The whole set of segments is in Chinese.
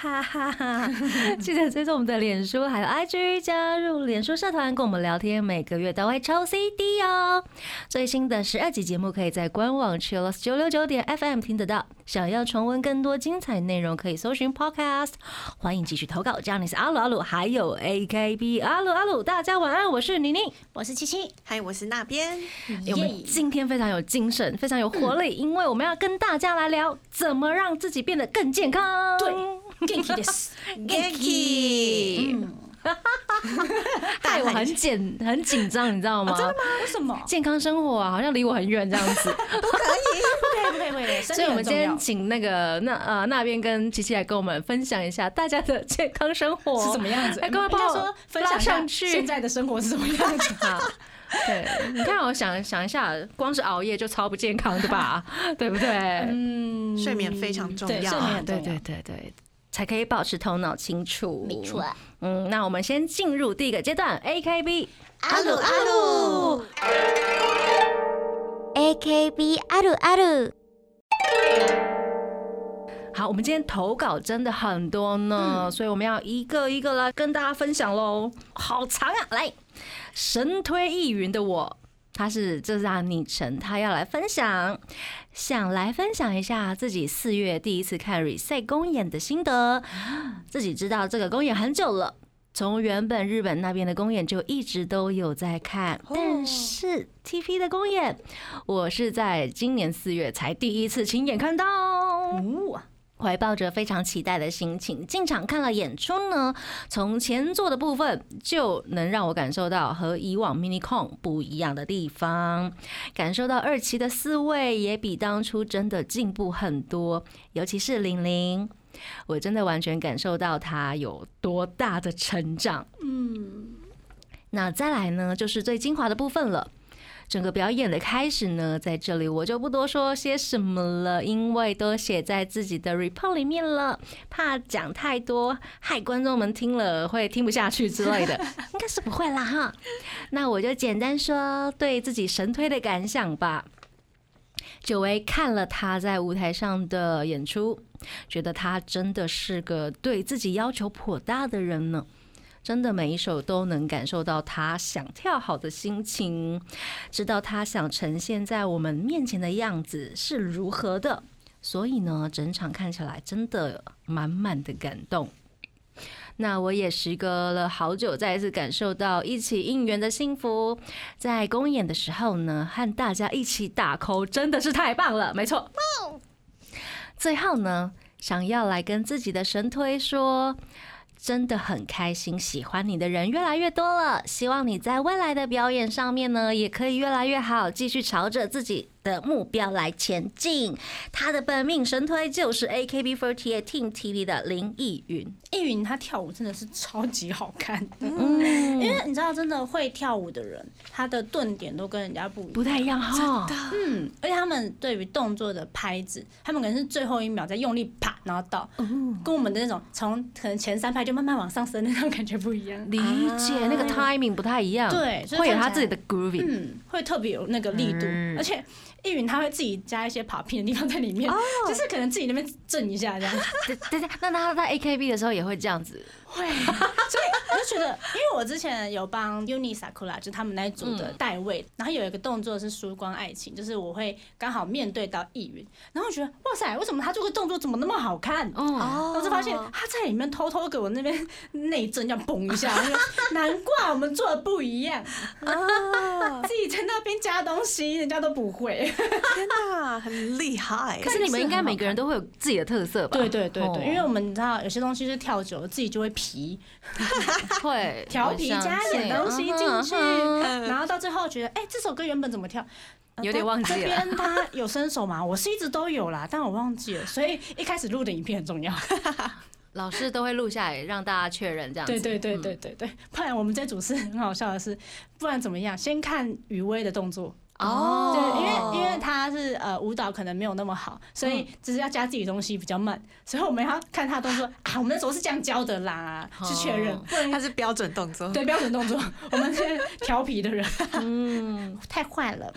哈哈哈！记得追踪我们的脸书还有 IG，加入脸书社团跟我们聊天，每个月都会抽 CD 哦。最新的十二集节目可以在官网 Chillus 九六九点 FM 听得到。想要重温更多精彩内容，可以搜寻 Podcast。欢迎继续投稿，这样你是阿鲁阿鲁，还有 AKB 阿鲁阿鲁，大家晚安，我是宁宁。我是七七，嗨，我是那边。我们今天非常有精神，非常有活力，因为我们要跟大家来聊怎么让自己变得更健康。对す。Genki，害我 很紧很紧张，你知道吗？真的吗？为什么？健康生活啊，好像离我很远这样子。不可以，不可以，不可以，所以，我们今天请那个那呃那边跟琪琪来跟我们分享一下大家的健康生活是什么样子？哎，各位帮我说分享上去现在的生活是什么样子？好，对，你看，我想想一下，光是熬夜就超不健康的吧，对不对？嗯睡眠非常重，要睡眠对。对对对，才可以保持头脑清楚。没错。嗯，那我们先进入第一个阶段，AKB。阿鲁阿鲁， AKB あるある。好，我们今天投稿真的很多呢，所以我们要一个一个来跟大家分享喽。好长啊，来，神推意云的我。 他是这是他的昵称，他要来分享，想来分享一下自己四月第一次看 Reset 公演的心得。自己知道这个公演很久了，从原本日本那边的公演就一直都有在看，但是 TP 的公演，我是在今年四月才第一次亲眼看到。哦，怀抱着非常期待的心情进场看了演出呢，从前座的部分就能让我感受到和以往 mini con 不一样的地方，感受到二期的四位也比当初真的进步很多，尤其是玲玲，我真的完全感受到她有多大的成长。嗯，那再来呢，就是最精华的部分了。整个表演的开始呢，在这里我就不多说些什么了，因为都写在自己的 report 里面了，怕讲太多害观众们听了会听不下去之类的，应该是不会啦哈。那我就简单说对自己神推的感想吧。久违看了他在舞台上的演出，觉得他真的是个对自己要求颇大的人呢。真的每一首都能感受到他想跳好的心情，知道他想呈现在我们面前的样子是如何的，所以呢，整场看起来真的满满的感动。那我也时隔了好久，再一次感受到一起应援的幸福。在公演的时候呢，和大家一起打 call 真的是太棒了，没错。最后呢，想要来跟自己的神推说。真的很开心，喜欢你的人越来越多了。希望你在未来的表演上面呢，也可以越来越好，继续朝着自己的目标来前进。他的本命神推就是 AKB48 Team TV 的林奕云。易云她跳舞真的是超级好看的，嗯，因为你知道，真的会跳舞的人，他的顿点都跟人家不。不太一样哈。嗯，而且他们对于动作的拍子，他们可能是最后一秒在用力啪，然后到，跟我们的那种从可能前三拍就慢慢往上升的那种感觉不一样。理解那个 timing 不太一样，对会有他自己的 grooving。嗯，会特别有那个力度，嗯而且易云他会自己加一些跑偏的地方在里面，就是可能自己那边震一下这样。对对对，那他在 AKB 的时候也会这样子。会，所以我就觉得，因为我之前有帮 Uni Sakura 就他们那一组的代位，然后有一个动作是输光爱情，就是我会刚好面对到易云，然后我觉得哇塞，为什么他这个动作怎么那么好看？哦，哦我就发现他在里面偷偷给我那边内震，这样嘣一下，难怪我们做的不一样，啊，自己在那边加东西，人家都不会。天哪，很厉害可。是你们应该每个人都会有自己的特色吧？对对对对，哦因为我们你知道有些东西是跳久了自己就会皮，会 调皮加一点东西进去，然后到最后觉得，哎、这首歌原本怎么跳？呃有点忘记了这边他有伸手嘛？我是一直都有啦，但我忘记了，所以一开始录的影片很重要。老师都会录下来让大家确认这样子。对对对嗯对对对，不然我们这组是很好笑的是，不然怎么样？先看余威的动作，哦。对，因为因为他是呃舞蹈可能没有那么好，所以只是要加自己东西比较慢，所以我们要看他动作啊，我们那时候是这样教的啦，去确认。哦，不然它是标准动作。对标准动作，我们是调皮的人，嗯。太坏了。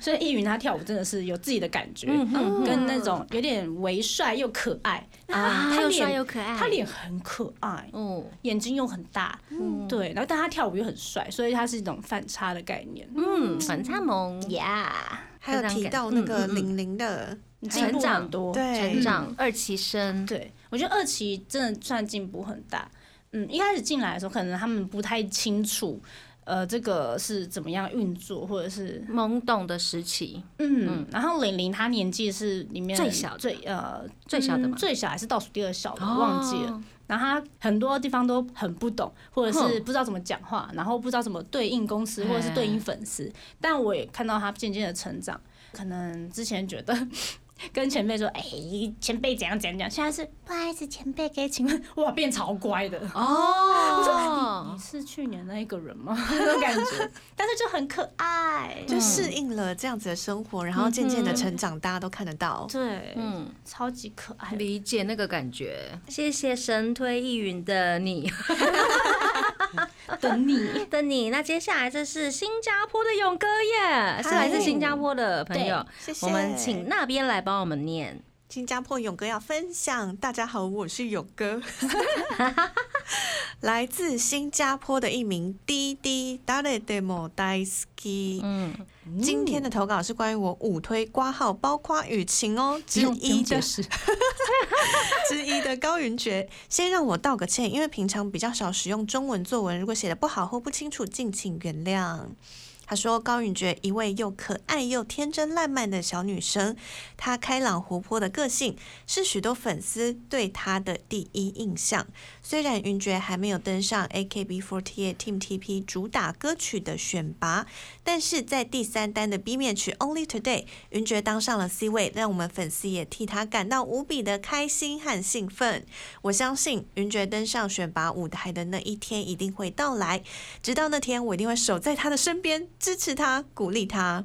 所以易云他跳舞真的是有自己的感觉，嗯跟那种有点微帅又可爱啊，他又帅脸又可爱，他脸很可爱，哦，眼睛又很大，嗯。对，然后但他跳舞又很帅，所以他是一种反差的概念。嗯，反差萌，呀，还有提到那个玲玲的，进步很多，对。成长二期生，对，我觉得二期真的算进步很大。嗯，一开始进来的时候，可能他们不太清楚，呃，这个是怎么样运作，或者是懵懂的时期，嗯，然后玲玲她年纪是里面最小最呃最小的嘛嗯最小还是倒数第二小的，忘记了。哦。然后她很多地方都很不懂，或者是不知道怎么讲话，然后不知道怎么对应公司，或者是对应粉丝。但我也看到她渐渐的成长，可能之前觉得。跟前辈说，哎、前辈怎样怎样怎样，现在是不好意思，前辈可以请问，哇，变超乖的。哦你，是去年那一个人吗？那种感觉，但是就很可爱。就适应了这样子的生活，然后渐渐的成长，大家都看得到。对，嗯，超级可爱。理解那个感觉。谢谢神推易云的你 的你，等你。那接下来这是新加坡的勇哥耶，是来自新加坡的朋友，谢谢。我们请那边来帮我们念。新加坡勇哥要分享，大家好，我是勇哥，来自新加坡的一名滴滴 d a r e demo daisuki。嗯，今天的投稿是关于我五推挂号，包括雨晴哦之一的。之一的高云爵，先让我道个歉，因为平常比较少使用中文作文，如果写的不好或不清楚，敬请原谅。他说：“高允觉一位又可爱又天真烂漫的小女生，她开朗活泼的个性是许多粉丝对她的第一印象。虽然云爵还没有登上 AKB48 Team TP 主打歌曲的选拔，但是在第三单的 B 面曲 Only Today，云爵当上了 C 位，让我们粉丝也替他感到无比的开心和兴奋。我相信云爵登上选拔舞台的那一天一定会到来，直到那天，我一定会守在他的身边，支持他，鼓励他。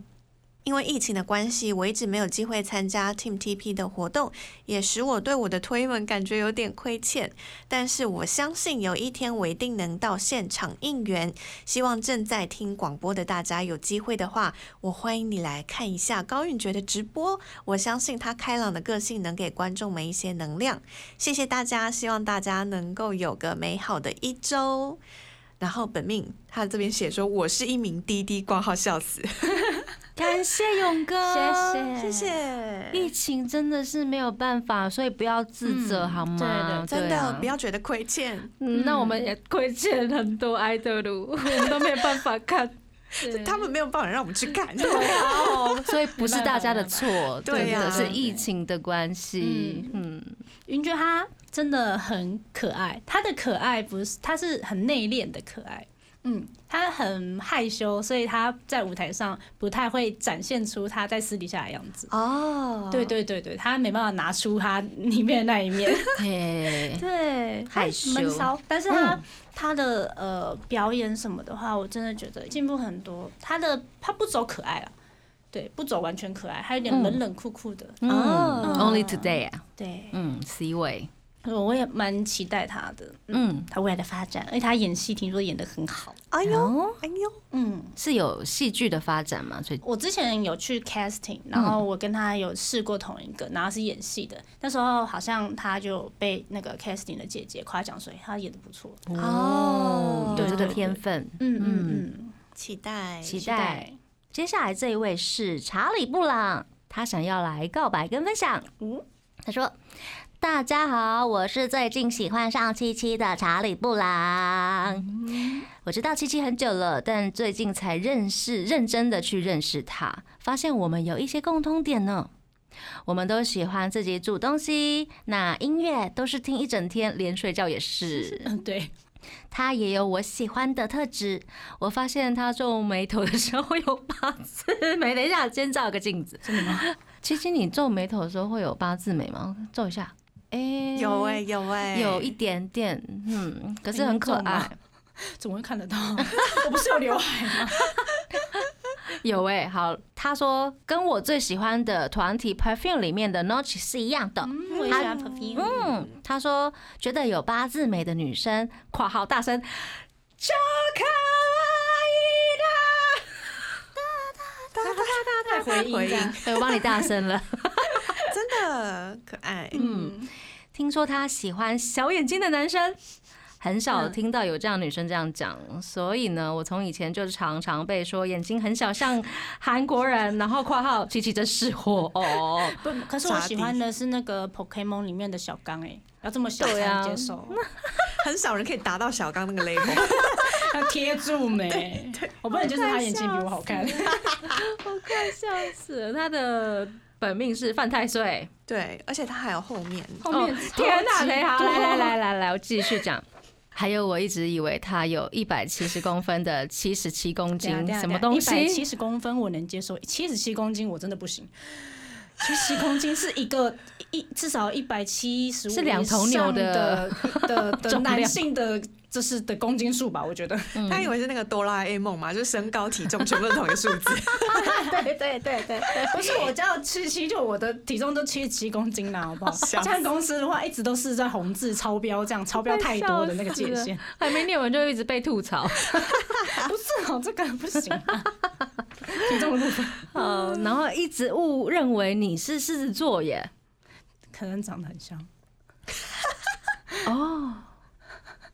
因为疫情的关系，我一直没有机会参加 Team TP 的活动，也使我对我的推文感觉有点亏欠。但是我相信有一天我一定能到现场应援。希望正在听广播的大家有机会的话，我欢迎你来看一下高允爵的直播。我相信他开朗的个性能给观众们一些能量。谢谢大家，希望大家能够有个美好的一周。然后本命他这边写说我是一名滴滴挂号笑死，感谢勇哥，谢谢谢谢。疫情真的是没有办法，所以不要自责嗯好吗？对的真的、啊不要觉得亏欠，嗯，那我们也亏欠很多 idol，我们都没有办法看。他们没有办法让我们去看。对啊，所以不是大家的错，对是疫情的关系。嗯，云爵他真的很可爱，他的可爱不是，他是很内敛的可爱。嗯，他很害羞，所以他在舞台上不太会展现出他在私底下的样子。哦，对对对对，他没办法拿出他里面的那一面。对，害羞闷骚，但是他、嗯。他的呃表演什么的话，我真的觉得进步很多。他的他不走可爱了，对，不走完全可爱，还有点冷冷酷酷的。嗯。哦，Only Today 啊，对，嗯，C 位，我也蛮期待他的，嗯，嗯，他未来的发展，而且他演戏听说演的很好。哎呦，哦，哎呦，嗯，是有戏剧的发展吗？所以我之前有去 casting，然后我跟他有试过同一个，然后是演戏的。那时候好像他就被那个 casting 的姐姐夸奖，所以他演的不错。哦有这个对对天分，嗯嗯嗯，期待，期待。接下来这一位是查理布朗，他想要来告白跟分享。嗯他说：“大家好，我是最近喜欢上七七的查理布朗。我知道七七很久了，但最近才认识，认真的去认识他，发现我们有一些共通点呢。我们都喜欢自己煮东西，那音乐都是听一整天，连睡觉也是。嗯，对，他也有我喜欢的特质。我发现他皱眉头的时候会有八字眉。等一下，先照个镜子。真的吗？七七，你皱眉头的时候会有八字眉吗？皱一下。哎、有哎、有哎、有一点点，嗯，可是很可爱。怎么会看得到？我不是有刘海吗？有哎、好，他说跟我最喜欢的团体 Perfume 里面的 Notch 是一样的。嗯，我也喜欢 perfume。嗯，他说觉得有八字眉的女生（括号大声）超可太回音回音。对，我帮你大声了。真的可爱。嗯，听说他喜欢小眼睛的男生。很少听到有这样女生这样讲，所以呢，我从以前就常常被说眼睛很小，像韩国人，然后括号琪琪真是货哦。不，可是我喜欢的是那个 Pokemon 里面的小刚，哎，要这么小才接受，很少人可以达到小刚那个 level。要贴住没？我不能就是他眼睛比我好看。我快笑死了！他的本命是犯太岁。对，而且他还有后面，后面哦天哪！超级等一下，多来来来来来，我继续讲。还有，我一直以为他有一百七十公分的七十七公斤，什么东西？一百七西？十公分我能接受，七十七公斤我真的不行。七十公斤是一个一至少一百七十是两头牛的的的的 重量男性的，就是的公斤数吧，我觉得。他以为是那个哆啦 A 梦嘛，就是身高体重全部都是同一个数字。对对对对，不是我叫七七，就我的体重都七十七公斤啦，好不好？笑死这样公司的话，一直都是在红字超标，这样超标太多的那个界限。还没念完就一直被吐槽。不是哦，这个不行、啊。体重的部分呃，然后一直误认为你是狮子座耶。可能长得很像，哦，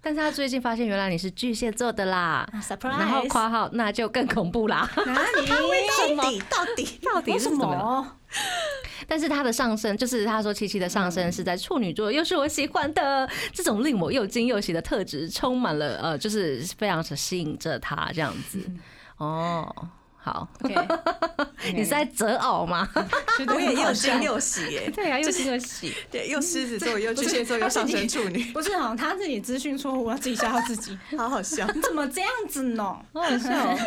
但是他最近发现原来你是巨蟹座的啦。surprise。然后括号那就更恐怖啦，哪里？到底到底到底是什么？但是他的上升，就是他说七七的上升是在处女座，又是我喜欢的这种令我又惊又喜的特质，充满了呃，就是非常的吸引着他这样子。哦，好，OK，你是在择偶吗？我也又惊惊又喜耶，对啊，又惊又喜。对，又狮子座，又巨蟹座，又上升处女，不是哦，他自己资讯错误，要自己吓到自己。好好笑。你怎么这样子呢？好好笑哦。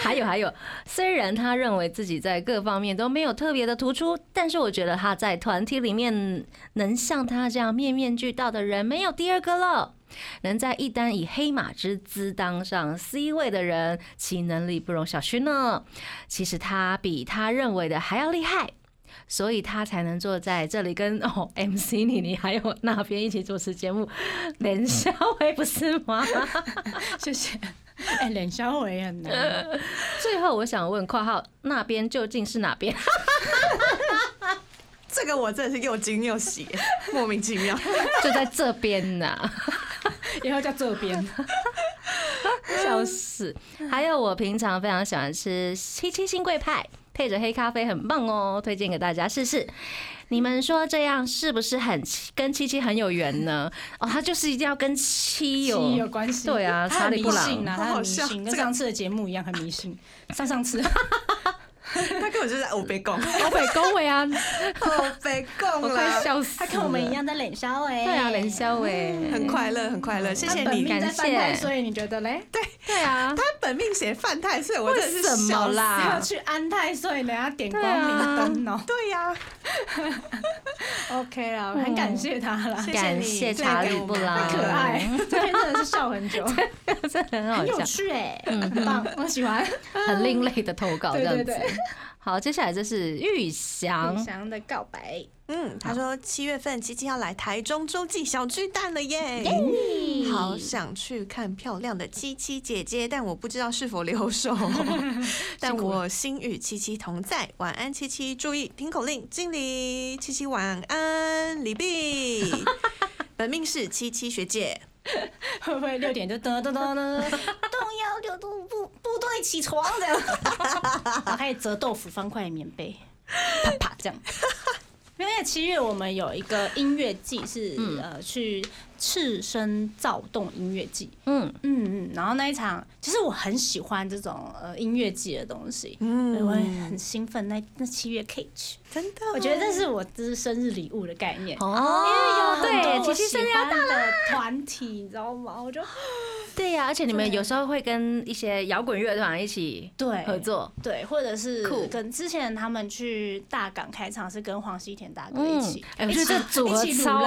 还有还有，虽然他认为自己在各方面都没有特别的突出，但是我觉得他在团体里面能像他这样面面俱到的人没有第二个了。能在一单以黑马之姿当上 C 位的人，其能力不容小觑呢。其实他比他认为的还要厉害。所以他才能坐在这里跟哦 MC 妮妮还有那边一起主持节目，连肖威不是吗？谢谢。哎，脸消维很难。最后，我想问（括号那边究竟是哪边？这个我真的是又惊又喜，莫名其妙。就在这边呐、以后叫这边。笑死！还有，我平常非常喜欢吃七七新贵派，配着黑咖啡，很棒哦，推荐给大家试试。你们说这样是不是很跟七七很有缘呢？哦，他就是一定要跟七有七有关系。对啊他很迷信啊，他很迷信，跟上次的节目一样很迷信。上上次 他根本就是在欧北贡，欧北恭维啊，欧北贡我快，笑死了！他跟我们一样在脸消维。对啊，冷笑哎，很快乐，很快乐。谢谢你。感谢犯太岁，你觉得嘞？对。对啊，他本命写犯太岁，我真的是什么笑死啦要去安太岁，等下点光明灯哦。对呀，OK 啦，很感谢他啦，谢谢感你谢查理布朗，太可爱，这篇真的是笑很久，真的很好很有笑。趣哎，很棒，我喜欢。很另类的投稿这样子。好，接下来这是玉祥。李，翔的告白，嗯，他说七月份七七要来台中洲际小巨蛋了耶，好想去看漂亮的七七姐姐，但我不知道是否留守，但我心与七七同在，晚安七七，注意听口令，敬礼，七七晚安，李碧，本命是七七学姐，会不会六点就噔噔噔噔，动摇六度部部队起床这样，然后开始折豆腐方块棉被，啪啪这样。因为七月我们有一个音乐季是、呃去赤身躁动音乐季，嗯，嗯嗯，然后那一场其实我很喜欢这种呃音乐季的东西，嗯，我也很兴奋，那那七月可以去，真的，我觉得这是我这是生日礼物的概念。哦，因为有很多对，我喜欢的团体，你知道吗？我就 对呀、而且你们有时候会跟一些摇滚乐团一起对合作，对，或者是跟之前他们去大港开场是跟黄西田大哥一起，哎我觉得这组合超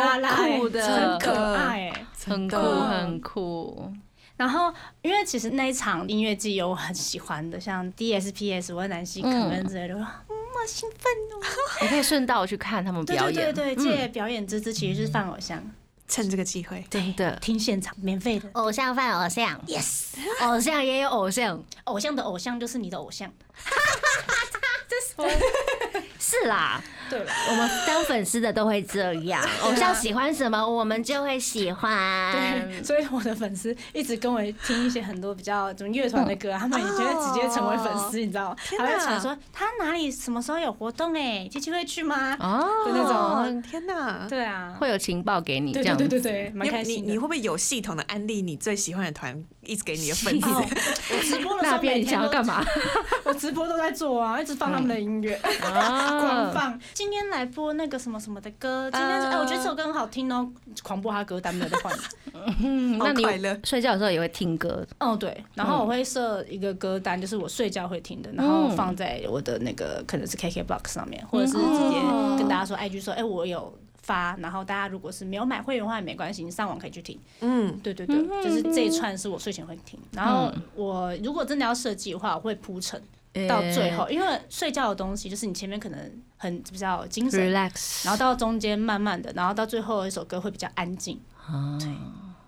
酷的很可爱哎。很酷很酷。然后因为其实那一场音乐季有我很喜欢的，像 DSPS、我南希、可恩之类的，我说嗯，好兴奋哦。你可以顺道去看他们表演。对对对，嗯借表演之姿其实是放偶像，趁这个机会，对。的听现场免费的。偶像犯偶像，yes，偶像也有偶像，偶像的偶像就是你的偶像。这是是啦，对了，我们当粉丝的都会这样，偶像喜欢什么，我们就会喜欢。对，所以我的粉丝一直跟我听一些很多比较什么乐团的歌，他们也觉得直接成为粉丝，你知道吗？天哪还会传说他哪里什么时候有活动哎，琪琪会去吗？哦，的那种哦，天哪！对啊，会有情报给你这对样子。对对对你开心。你你会不会有系统的安利你最喜欢的团，一直给你的粉丝？哦我直播的时候 那边你想要干嘛？我直播都在做啊，一直放他们的音乐，狂啊，放。今天来播那个什么什么的歌，今天是哎，我觉得这首歌很好听哦，狂播他歌单没有在换。嗯，那你睡觉的时候也会听歌？哦，对，然后我会设一个歌单，就是我睡觉会听的，然后嗯。放在我的那个可能是 KKBOX 上面，或者是直接跟大家说 IG 说，哎，我有发，然后大家如果是没有买会员的话也没关系，你上网可以去听。嗯，对对对，就是这一串是我睡前会听，然后我如果真的要设计的话，我会铺陈到最后，因为睡觉的东西就是你前面可能很比较精神，relax，然后到中间慢慢的，然后到最后一首歌会比较安静。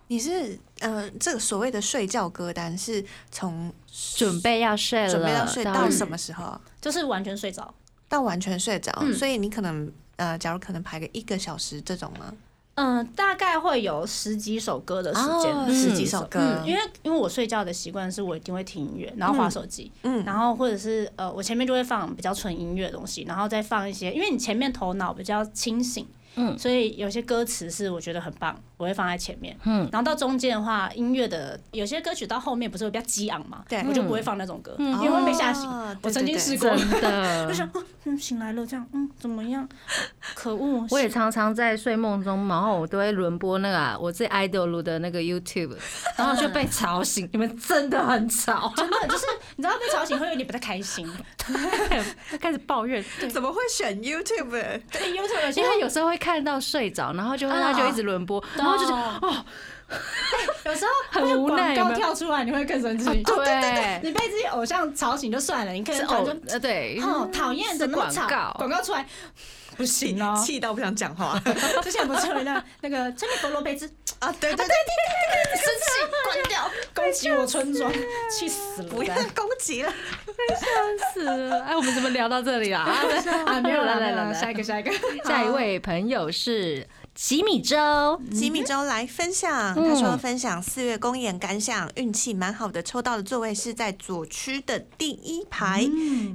你是呃，这个所谓的睡觉歌单是从准备要睡了，准备要睡到什么时候啊？就是完全睡着。到完全睡着，嗯所以你可能呃，假如可能排个一个小时这种吗？嗯，大概会有十几首歌的时间，十几首歌嗯，因为因为我睡觉的习惯是我一定会听音乐，然后划手机，嗯然后或者是呃，我前面就会放比较纯音乐的东西，然后再放一些，因为你前面头脑比较清醒，嗯所以有些歌词是我觉得很棒，我会放在前面，嗯然后到中间的话，音乐的有些歌曲到后面不是会比较激昂嘛，对我就不会放那种歌，嗯因为会被吓醒。哦我曾经试对过真的就。想，嗯，醒来了，这样，嗯，怎么样？可恶！我也常常在睡梦中，然后我都会轮播那个啊我自己 idol 的那个 YouTube，然后就被吵醒。你们真的很吵，真的就是你知道被吵醒会有点不太开心。开始抱怨，怎么会选 YouTube？对，YouTube 因为有时候会看到睡着，然后就他就一直轮播，然后就是哦，有时候 很无奈广告跳出来你会更生气。对，你被自己偶像吵醒就算了，你可能可能就呃对，哦讨厌，是怎么那么吵？广告广告出来不行哦。气到不想讲话 之前不是有那那个珍妮佛罗贝兹啊！对对对对对，生气关掉，攻击我村庄，气死了！不要攻击了。笑死了哎，我们怎么聊到这里了？啊，没有了，来来来来没有了，下一个，下一个。下一位朋友是吉米周，吉米周来分享，嗯他说分享四月公演感想，运气蛮好的，抽到的座位是在左区的第一排。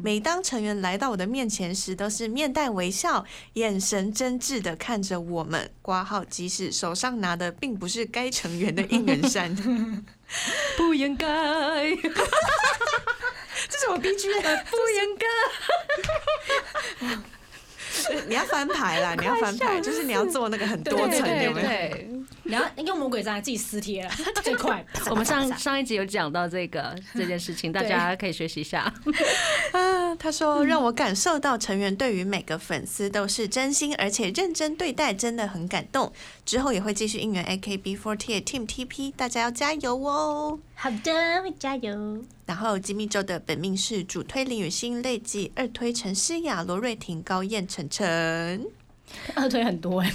每当成员来到我的面前时，都是面带微笑，眼神真挚的看着我们。挂号，即使手上拿的并不是该成员的应援扇，不应该，这是我 B G 不应该，你要翻牌啦，你要翻牌，就是你要做那个很多层，对有没有？对。然后用魔鬼毡自己撕贴了，最快。我们上上一集有讲到这个这件事情，大家可以学习一下。啊，他说让我感受到成员对于每个粉丝都是真心而且认真对待，真的很感动。之后也会继续应援 AKB48 Team TP，大家要加油哦！好的，会加油。然后吉米周的本命是主推林雨欣，累计二推陈诗雅、罗瑞婷、高燕、晨晨。二推很多哎，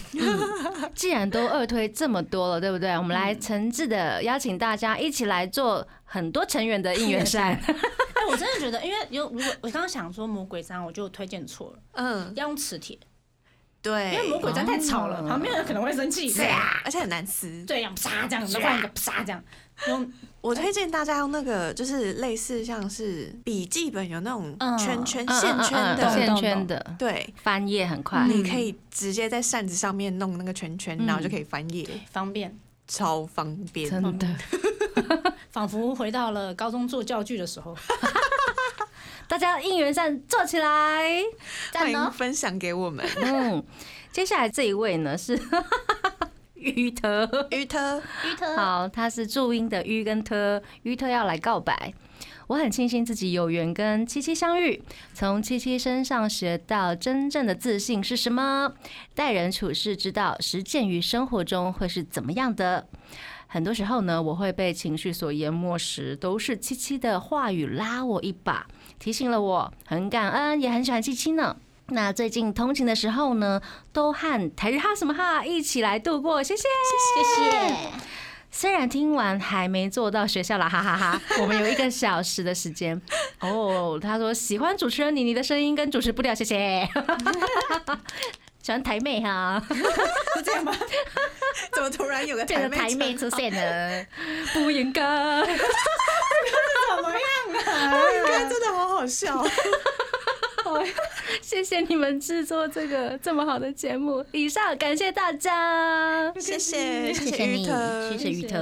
既然都二推这么多了，对不对？我们来诚挚的邀请大家一起来做很多成员的应援扇。哎，我真的觉得，因为有如果我刚刚想说魔鬼毡，我就推荐错了，嗯，要用磁铁，对，因为魔鬼毡太吵了，哦旁边人可能会生气。对啊，而且很难撕。对，要啪这样，再换一个啪这样，用我推荐大家用那个，就是类似像是笔记本有那种嗯圈圈、嗯线圈的，线圈的对，翻页很快。你可以直接在扇子上面弄那个圈圈，然后就可以翻页，方便，超方便。真的，仿佛回到了高中做教具的时候。大家应援扇做起来！欢迎！分享给我们。嗯，接下来这一位呢是于特，于特，于特，好，他是注音的于跟特，于特要来告白。我很庆幸自己有缘跟七七相遇，从七七身上学到真正的自信是什么，待人处事之道，实践于生活中会是怎么样的。很多时候呢，我会被情绪所淹没时，都是七七的话语拉我一把，提醒了我，很感恩，也很喜欢七七呢。那最近通勤的时候呢，都和台日哈什么哈一起来度过，谢谢。谢谢。虽然听完还没坐到学校了，哈哈哈 我们有一个小时的时间。哦，他说喜欢主持人妮妮的声音跟主持不了，谢谢。喜欢台妹哈，是这样吗？怎么突然有个这个台妹出现了，不应该。怎么样啊？应该真的好好笑。谢谢你们制作这个这么好的节目。以上感谢大家，谢谢谢谢你，玉特谢谢玉特。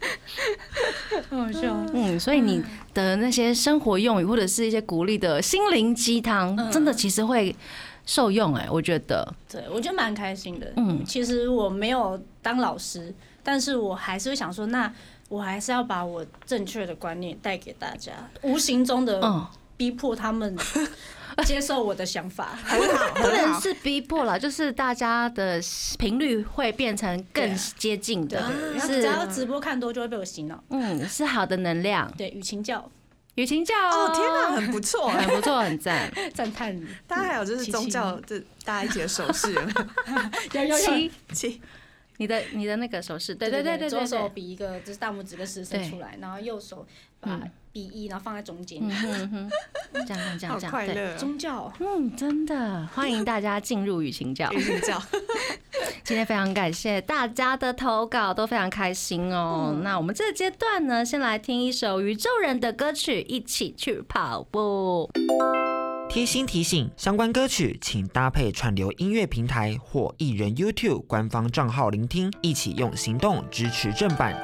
好笑。嗯，所以你的那些生活用语或者是一些鼓励的心灵鸡汤，嗯真的其实会受用哎、我觉得。对，我觉得蛮开心的。嗯嗯，其实我没有当老师，但是我还是会想说，那我还是要把我正确的观念带给大家，无形中的嗯，逼迫他们 接受我的想法。很好，不。能是逼迫了，就是大家的频率会变成更接近的，是只要直播看多，就会被我洗脑。嗯是好的能量。对，雨晴教雨晴教哦天哪，很不错哎。很不错，很赞。赞叹你。大家还有就是宗教，这大家一起的手势，有没有。七，七你的你的那个手势，对对对对左手比一个就是大拇指跟食指对出来，然后右手把嗯比一，然后放在中间。嗯哼嗯哼，这样这样这样对。快乐哦。宗教嗯，真的欢迎大家进入雨晴教。雨晴教，今天非常感谢大家的投稿，都非常开心哦。那我们这个阶段呢，先来听一首宇宙人的歌曲，一起去跑步。贴心提醒：相关歌曲请搭配串流音乐平台或艺人 YouTube 官方账号聆听，一起用行动支持正版。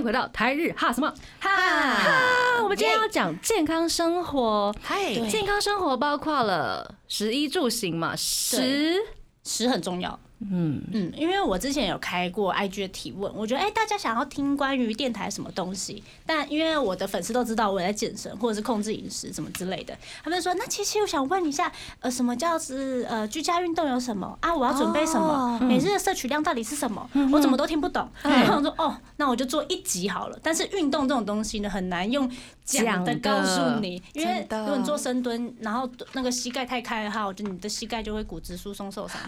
迎回到台日哈什么？哈，哈？我们今天要讲健康生活，嗨，健康生活包括了食衣住行嘛，食，食很重要。嗯，嗯，因为我之前有开过 IG 的提问，我觉得哎、大家想要听关于电台什么东西，但因为我的粉丝都知道我在健身或者是控制饮食什么之类的，他们说那其实，我想问一下，呃，什么叫是呃居家运动有什么啊？我要准备什么？哦每日的摄取量到底是什么？我怎么都听不懂。然后我说哦，那我就做一集好了。但是运动这种东西呢，很难用讲的告诉你，因为如果你做深蹲，然后那个膝盖太开的话，我觉得你的膝盖就会骨质疏松受伤。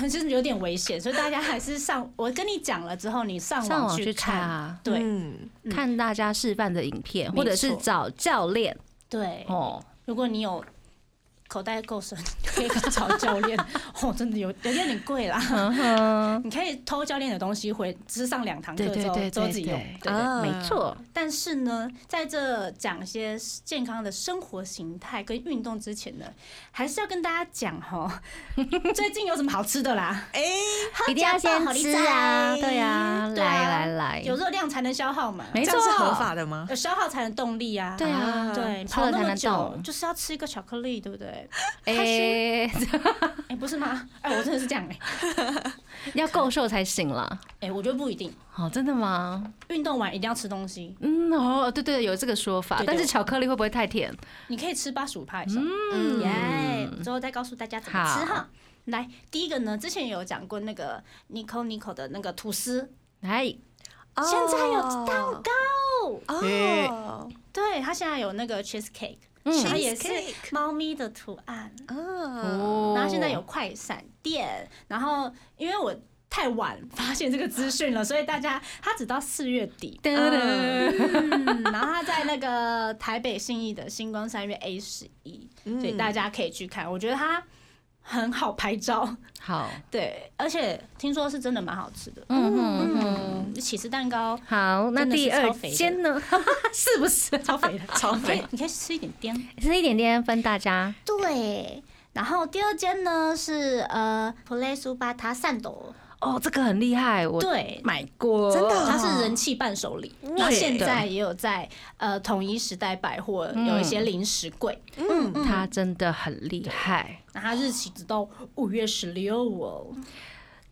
就是有点危险，所以大家还是上我跟你讲了之后，你上上网去看，查，对看大家示范的影片，或者是找教练对。哦。如果你有口袋够深，可以找教练，哦，真的有有点点贵啦。你可以偷教练的东西回，只是上两堂课之后对对对对之后自己用对，对对。啊没错，但是呢，在这讲一些健康的生活形态跟运动之前呢，还是要跟大家讲哈，最近有什么好吃的啦？哎，一定要先吃啊，对啊，对啊来来来，有热量才能消耗嘛，没错这样是合法的吗？有消耗才能动力啊。对啊，对，吃了那么久动，就是要吃一个巧克力，对不对？哎，哎，不是吗？哎，我真的是这样哎，要够瘦才行啦。哎，我觉得不一定，哦，真的吗？运动完一定要吃东西，嗯，哦，对对，有这个说法，但是巧克力会不会太甜？你可以吃八十五帕以上。嗯耶，之后再告诉大家怎么吃哈。来，第一个呢，之前有讲过那个 Nico Nico 的那个吐司，哎，现在有蛋糕，哦，对，它现在有那个 cheesecake，嗯。它也是猫咪的图案。哦，哦。然后现在有快闪店，然后因为我太晚发现这个资讯了，所以大家它只到四月底。噔噔嗯，然后它在那个台北信义的星光三月 A 十一，嗯。所以大家可以去看。我觉得它很好拍照，好，对，而且听说是真的蛮好吃的。嗯哼哼，嗯，起司蛋糕好，那第二间呢？是不是超肥的，超肥你可以，吃一点点。吃一点点分大家？对，然后第二间呢是呃 Play 苏巴塔善斗，哦，这个很厉害，我对，买过，真的它是人气伴手礼，然后现在也有在呃统一时代百货有一些零食柜，嗯，它真的很厉害，那它日期直到五月十六哦，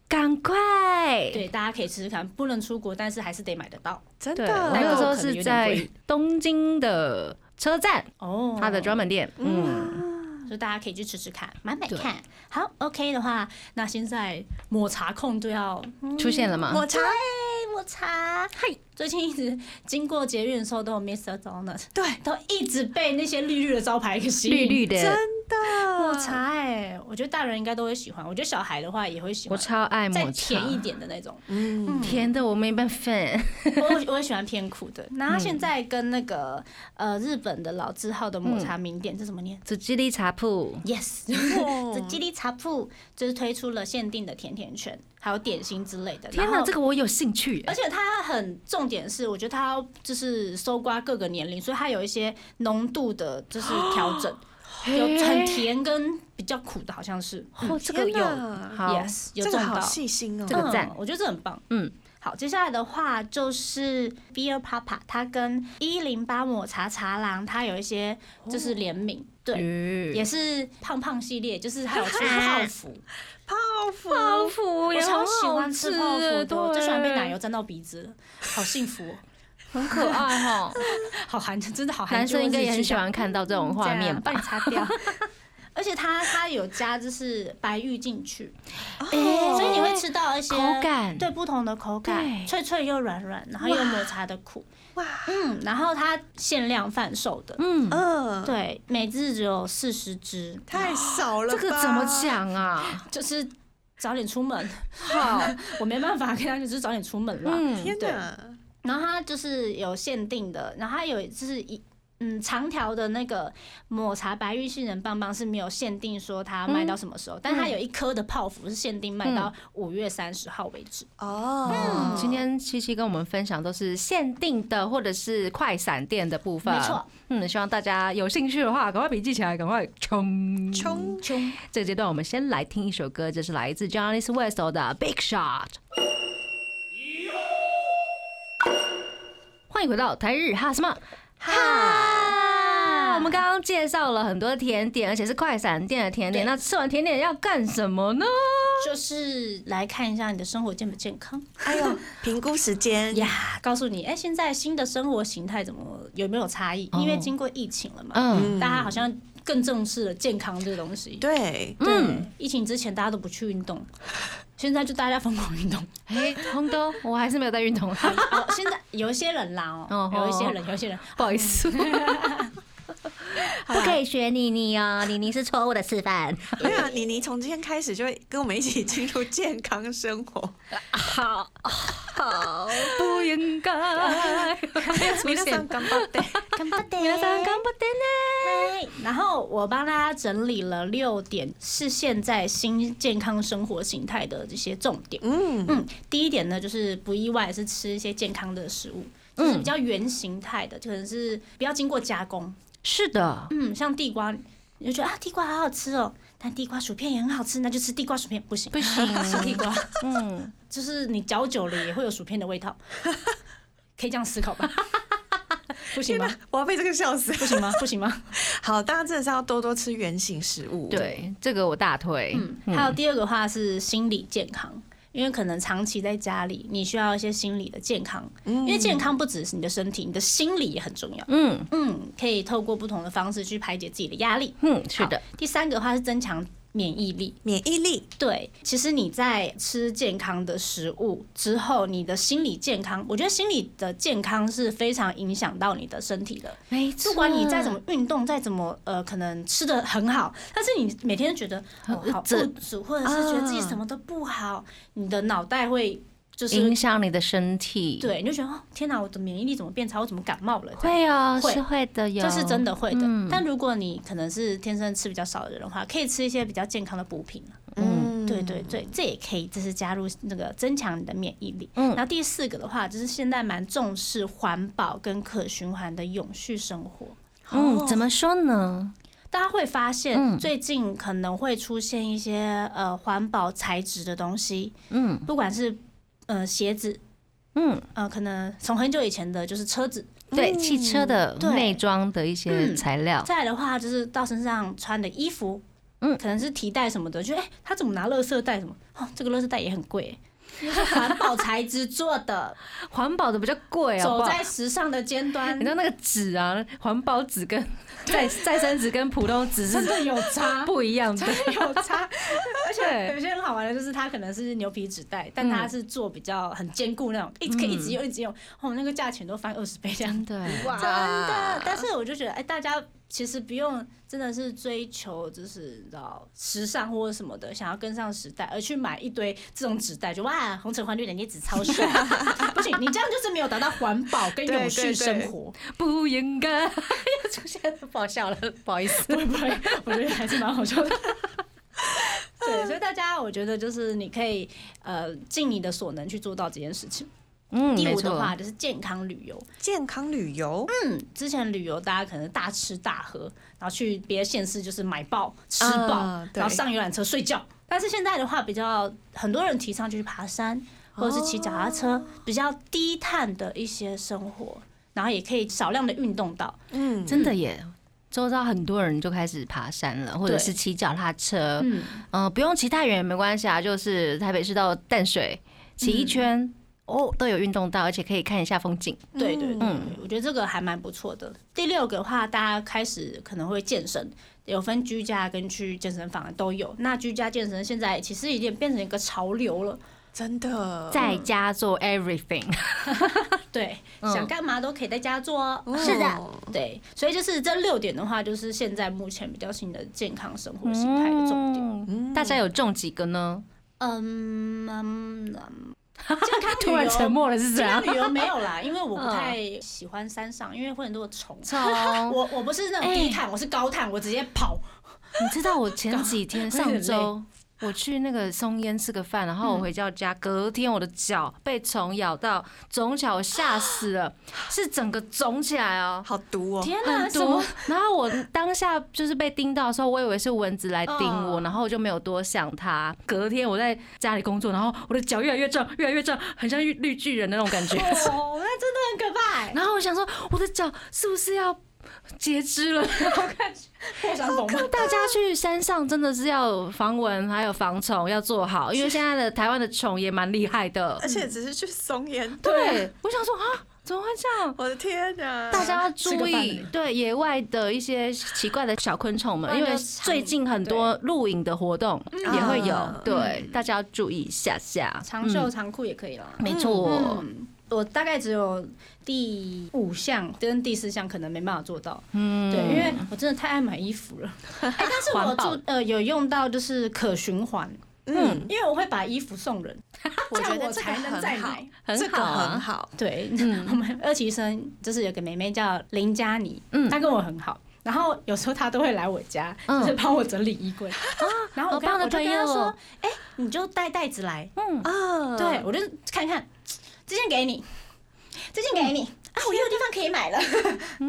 赶快！对，大家可以试试看，不能出国，但是还是得买得到。真的，我那个时候是在贵东京的车站，哦，它的专门店。嗯，所以大家可以去吃吃看，买买看。好，OK 的话，那现在抹茶控就要出现了吗？抹茶对抹茶，嗨，最近一直经过捷运的时候都有 Mr. Donut，对，都一直被那些绿绿的招牌给吸引。绿绿的，真的抹茶哎、我觉得大人应该都会喜欢，我觉得小孩的话也会喜欢我，超爱抹茶，再甜一点的那种。嗯，甜的我没办法。我我也喜欢偏苦的。那它现在跟那个呃日本的老字号的抹茶名店，这怎么念紫吉利茶铺，？Yes，哦这吉利茶铺就是推出了限定的甜甜圈，还有点心之类的。天哪，哪，这个我有兴趣而。且它很重点是，我觉得它就是搜刮各个年龄，所以它有一些浓度的，就是调整，有很甜跟比较苦的，好像是。哦，这个有 Yes，有这个好中到。细心哦，这个赞。嗯，我觉得这很棒。嗯，好，接下来的话就是 Beer Papa，它跟一零八抹茶茶郎，它有一些就是联名，对，嗯。也是胖胖系列，就是还有出泡芙，泡芙，泡芙我超喜欢吃泡芙的，我最喜欢被奶油对沾到鼻子了，好幸福哦，很可爱哈。好寒，真的好寒。男生应该也很喜欢看到这种画面吧？擦掉。而且它它有加就是白玉进去，哦。所以你会吃到一些口感。对不同的口感，脆脆又软软，然后又有抹茶的苦，哇，嗯，然后它限量贩售的，嗯，嗯，，对，每只只有四十只，太少了，这个怎么讲啊？就是早点出门。好，我没办法跟他就是早点出门了。嗯，对天哪，然后它就是有限定的，然后它有就是一。嗯，长条的那个抹茶白玉杏仁棒棒是没有限定说它卖到什么时候，但它有一颗的泡芙是限定卖到五月三十号为止。哦嗯，今天七七跟我们分享都是限定的或者是快闪店的部分，没错。嗯，希望大家有兴趣的话，赶快笔记起来，赶快冲冲冲！这个阶段，我们先来听一首歌，这是来自 Johnny West 的《Big Shot》。欢迎回到台日哈什么哈？我们刚刚介绍了很多甜点，而且是快闪店的甜点。那吃完甜点要干什么呢？就是来看一下你的生活健不健康还有，评估时间呀，告诉你，哎，现在新的生活形态怎么有没有差异？因为经过疫情了嘛，嗯，大家好像更重视了健康这个东西。对，对嗯，疫情之前大家都不去运动，现在就大家疯狂运动。哎，红哥，我还是没有在运动，哦，现在有一些人啦哦哦，有一些人，有一些人，不好意思。不可以学妮妮哦，妮妮是错误的示范。没有啊，妮妮从今天开始就会跟我们一起进入健康生活。好好不应该。出皆さん现，頑張って干巴爹皆さん頑張ってね。嗨然后我帮大家整理了六点是现在新健康生活形态的这些重点。嗯，嗯，第一点呢，就是不意外是吃一些健康的食物，就是比较原形态的，就可能是不要经过加工。 是的，嗯，像地瓜，你就觉得啊，地瓜好好吃哦，但地瓜薯片也很好吃，那就吃地瓜薯片不行，不行 吃地瓜，嗯，就是你嚼久了也会有薯片的味道，可以这样思考吧？不行吗？我要被这个笑死。不行吗？不行吗？好，大家真的是要多多吃圆形食物。，对，这个我大推。嗯，还有第二个话是心理健康。因为可能长期在家里，你需要一些心理的健康，因为健康不只是你的身体，你的心理也很重要。嗯嗯，可以透过不同的方式去排解自己的压力。嗯，是的，，第三个的话是增强免疫力。免疫力对，其实你在吃健康的食物之后，你的心理健康，我觉得心理的健康是非常影响到你的身体的。没错。不管你再怎么运动，再怎么呃，可能吃的很好，但是你每天觉得哦好不这足，或者是觉得自己什么都不好，你的脑袋会就是影响你的身体，，对，你就觉得哦天哪，我的免疫力怎么变差？我怎么感冒了？会哦，会是会的哟，这是真的会的。嗯但如果你可能是天生吃比较少的人的话，可以吃一些比较健康的补品啊嗯对对对，这也可以，这是加入那个增强你的免疫力。嗯然后第四个的话，就是现在蛮重视环保跟可循环的永续生活。嗯，怎么说呢？大家会发现，嗯最近可能会出现一些呃环保材质的东西，嗯不管是呃鞋子，嗯，呃，可能从很久以前的就是车子，对，汽车的对。内装的一些嗯。材料，再来的话就是到身上穿的衣服，嗯。可能是提袋什么的，就哎、他怎么拿垃圾袋什么？哦，这个垃圾袋也很贵、是环保材质做的，环保的比较贵啊，好不好？走在时尚的尖端。你知，道那个纸啊，环保纸跟 再再生纸跟普通纸是真的有差。不一样的。有差，而且有些很好玩的就是它可能是牛皮纸袋，但它是做比较很坚固那种，一直可以一直用一直用，哦，那个价钱都翻二十倍这样。真的，哇。真的，但是我就觉得，哎、大家其实不用真的是追求就是你知道时尚或者什么的，想要跟上时代，而去买一堆这种纸袋，就哇红橙黄绿蓝靛紫超帅，不行，你这样就是没有达到环保跟永续生活。不应该 又出现了，不好笑了，不好意思。不会不会，我觉得还是蛮好笑的。对，所以大家我觉得就是你可以呃尽你的所能去做到这件事情。嗯，第五的话，就是健康旅游，健康旅游，嗯，之前旅游大家可能大吃大喝，然后去别的县市就是买爆吃爆，啊对。然后上游览车睡觉。但是现在的话，比较很多人提倡就是爬山，或者是骑脚踏车，比较低碳的一些生活，然后也可以少量的运动到。嗯，真的耶。周遭很多人就开始爬山了，或者是骑脚踏车，嗯，嗯、不用骑太远也没关系啊，就是台北市到淡水骑一圈，哦，都有运动到，而且可以看一下风景。对对嗯，我觉得这个还蛮不错的。第六个的话，大家开始可能会健身，有分居家跟去健身房的都有。那居家健身现在其实已经变成一个潮流了。真的在家做 everything，对，嗯想干嘛都可以在家做哦。是的，对，所以就是这六点的话，就是现在目前比较新的健康生活形态的重点。嗯大家有中几个呢？嗯嗯，嗯 健康旅游突然沉默了是怎样健康？旅游没有啦，因为我不太喜欢山上，因为会很多虫。虫我我不是那种低碳，我是高碳，我直接跑。你知道我前几天上周我去那个松烟吃个饭，然后我回到家，隔天我的脚被虫咬到肿起来，我吓死了，是整个肿起来哦。好毒哦，天哪，很毒然后我当下就是被叮到的时候，我以为是蚊子来叮我，嗯然后我就没有多想它。隔天我在家里工作，然后我的脚越来越胀，越来越胀，很像绿绿巨人的那种感觉。哦，那真的很可怕欸，然后我想说，我的脚是不是要截肢了？破伤风吗？大家去山上真的是要防蚊，还有防虫要做好，因为现在的台湾的虫也蛮厉害的而。且只是去松烟，对，我想说啊，怎么会这样？我的天哪！大家要注意对野外的一些奇怪的小昆虫们，因为最近很多露营的活动也会有啊，对，大家要注意一下下。长袖长裤也可以啦。没错，嗯，我大概只有第五项跟第四项可能没办法做到，嗯，对，因为我真的太爱买衣服了。哎，但是我做呃有用到就是可循环，嗯，因为我会把衣服送人，我觉这样我才能再买。很这个很好，对，嗯我们二期生就是有个妹妹叫林佳妮，嗯。她跟我很好。然后有时候她都会来我家，嗯。就是帮我整理衣柜。然后我跟好棒的她跟她说朋友哦：“哎，你就带袋子来，嗯，啊，对，我就看看，这件给你，这件给你。啊，我又有地方可以买了。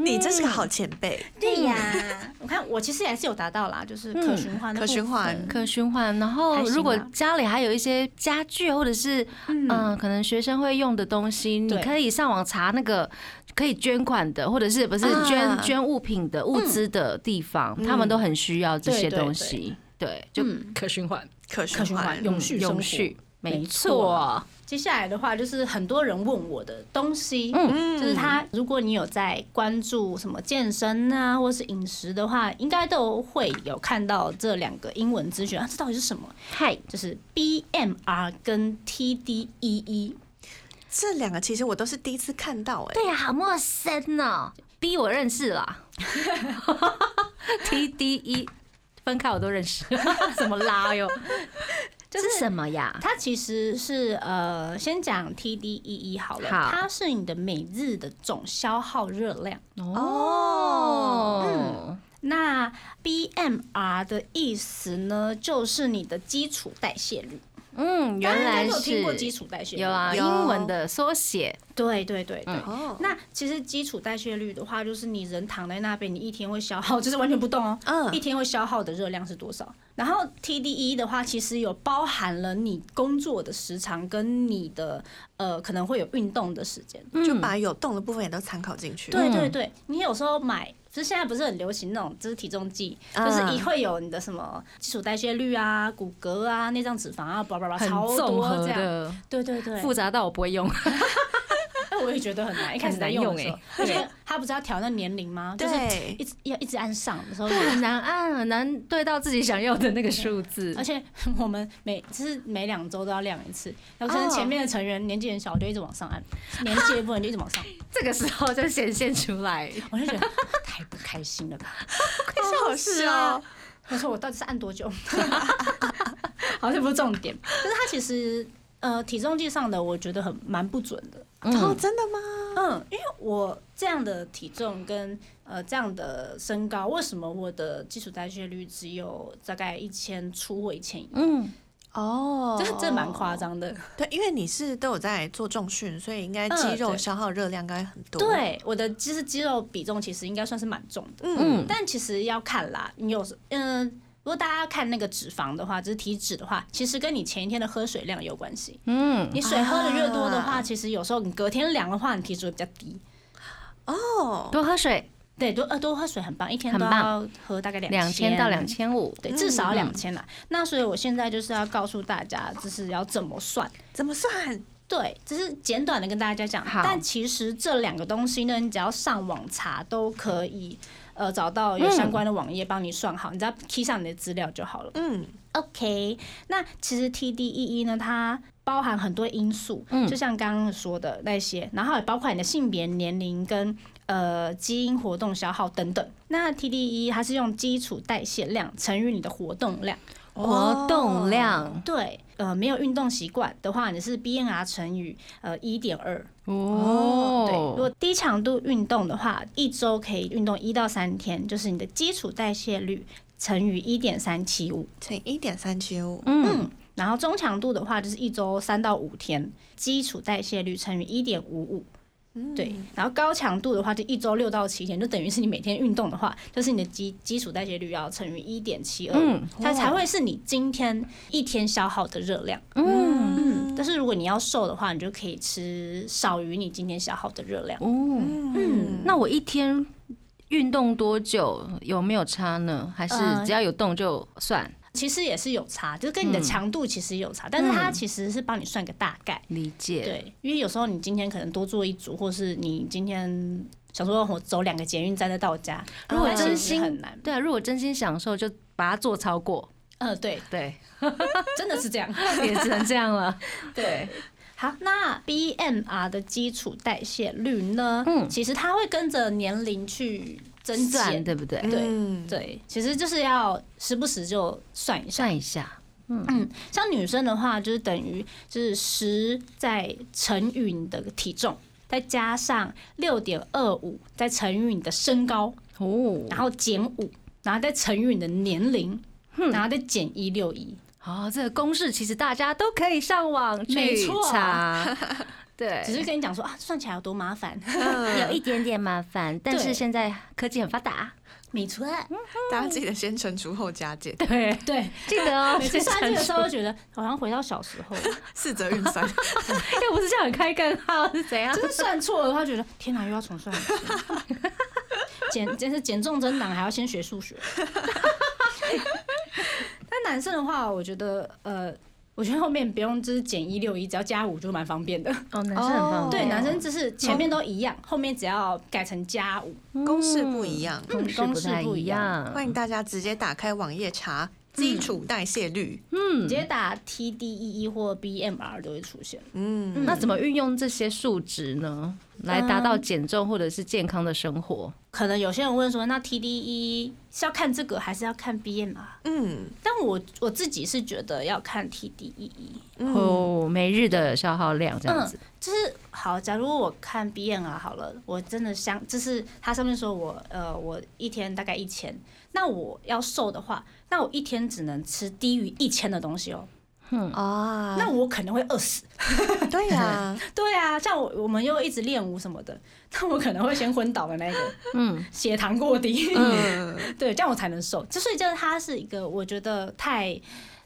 你真是个好前辈，对呀，我看我其实也是有达到啦，就是可循环的可循环。可循环。然后如果家里还有一些家具或者是嗯，可能学生会用的东西，你可以上网查那个。可以捐款的，或者是不是啊。捐捐物品的物资的地方，他们都很需要这些东西。对，就嗯。可循环、可可循环永续生活。永续，没错。接下来的话就是很多人问我的东西，嗯就是他，如果你有在关注什么健身啊，或是饮食的话，应该都会有看到这两个英文资讯啊，这到底是什么？嗨，就是 BMR 跟 TDEE。这两个其实我都是第一次看到，哎，对呀、好陌生哦。B 我认识啦，T D E 分开我都认识，怎么拉哟？这是什么呀？它其实是呃，先讲 TDEE 好了，好它是你的每日的总消耗热量。哦，嗯那 BMR 的意思呢，就是你的基础代谢率。嗯，原来大家应该都有听过基础代谢率，有啊，有英文的缩写对对对对。哦，那其实基础代谢率的话，就是你人躺在那边，你一天会消耗，就是完全不动哦，嗯一天会消耗的热量是多少？然后 TDE 的话，其实有包含了你工作的时长跟你的呃可能会有运动的时间。就把有动的部分也都参考进去。嗯对对对，你有时候买。就是现在不是很流行那种，就是体重计，就是嗯一会有你的什么基础代谢率啊、骨骼啊、内脏脂肪啊，叭叭叭，超多这样。对对对，复杂到我不会用。哎，我也觉得很难，一开始在用的时候，很难用欸而且他不是要调那年龄吗？就是对一直要一直按上的时候，对，很难按，很难对到自己想要的那个数字而。且 我们每就是每两周都要量一次，然后可能哦前面的成员年纪很小，就一直往上按，年纪的部分就一直往上，这个时候就显现出来，我就觉得太不开心了吧？好好笑。我说我到底是按多久？好，像不是重点，就是它其实呃体重计上的我觉得很蛮不准的。哦，嗯，真的吗？嗯，因为我这样的体重跟呃这样的身高，为什么我的基础代谢率只有大概一千出或一千一？嗯，哦，这这蛮夸。张的。对，因为你是都有在做重训，所以应该嗯肌肉消耗热量应该很多。，对，我的其实肌肉比重其实应该算是蛮重的，嗯，但其实要看啦，你有时嗯。如果大家看那个脂肪的话，就是体脂的话，其实跟你前一天的喝水量有关系。嗯，你水喝的越多的话，啊其实有时候你隔天量的话，你体脂会比较低。哦，多喝水，对，多呃多喝水很棒，一天都要喝大概两两千到两，千五。对，至少两千啦。那所以我现在就是要告诉大家，就是要怎么算。怎么算？对，只是简短的跟大家讲，好但其实这两个东西呢，你只要上网查都可以，呃，找到有相关的网页帮你算好，你只要 key 上你的资料就好了。嗯，OK，那其实 TDEE 呢，它包含很多因素，嗯。就像刚刚说的那些，然后也包括你的性别、年龄跟呃基因活动消耗等等。那 TDEE 它是用基础代谢量乘以你的活动量，活动量。对，呃，没有运动习惯的话，你是 BNR 乘以呃一点二。哦，对，如果低强度运动的话，一周可以运动一到三天，就是你的基础代谢率乘以一点三七五。乘一点三七五。嗯，嗯，然后中强度的话就是一周三到五天，基础代谢率乘以一点五五。对，然后高强度的话就一周六到七天，就等于是你每天运动的话，就是你的基基础代谢率要乘以一点七二嗯，它才会是你今天一天消耗的热量。嗯，嗯，但是如果你要瘦的话，你就可以吃少于你今天消耗的热量。哦，嗯，那我一天运动多久有没有差呢？还是呃只要有动就算？其实也是有差，就是跟你的嗯强度其实有差，但是它其实是帮你算个大概。理解。对，因为有时候你今天可能多做一组，或是你今天想说我走两个捷运站再到家，如果真心很难。对啊，如果真心享受，就把它做超过。嗯，对，对，真的是这样。也只能这样了。对。好，那 BMR 的基础代谢率呢？嗯其实它会跟着年龄去增算减。对不对？对嗯，对，其实就是要时不时就算一下。算一下。嗯，像女生的话，就是等于就是十再乘以你的体重，再加上六点二五，再乘以你的身高，哦，然后减五，然后再乘以你的年龄，然后再减一六一。哦，这个公式其实大家都可以上网去没错查。对，只是跟你讲说啊，算起来有多麻烦。有一点点麻烦，但是对现在科技很发达。没错，大家记得先存除后加减，对，对。记得哦，每次算这个时候，觉得好像回到小时候，四则运算。又不是叫你开根号是怎样？就是算错的话，觉得天哪，又要重算。减真是减重增长，还要先学数学。但男生的话，我觉得呃，我觉得后面不用就是减一六一，只要加五就蛮方便的。哦，男生很方对，便。男生就是前面都一样，后面只要改成加五。公式不一样，公式公式不太一样。欢迎大家直接打开网页查基础代谢率。嗯直接打 TDEE 或 BMR 都会出现。嗯，那怎么运用这些数值呢，来达到减重或者是健康的生活？可能有些人问说，那 TDE 是要看这个，还是要看 BMR？嗯但我我自己是觉得要看 TDEE。嗯哦，每日的消耗量这样子。就是好，假如我看 BMR 好了，我真的相，就是它上面说我呃我一天大概一千，那我要瘦的话，那我一天只能吃低于一千的东西哦。嗯啊，那我可能会饿死。对呀，对啊，像我我们又一直练舞什么的，那我可能会先昏倒的那个，嗯 血糖过低，嗯，对，这样我才能瘦。就所以就是它是一个我觉得太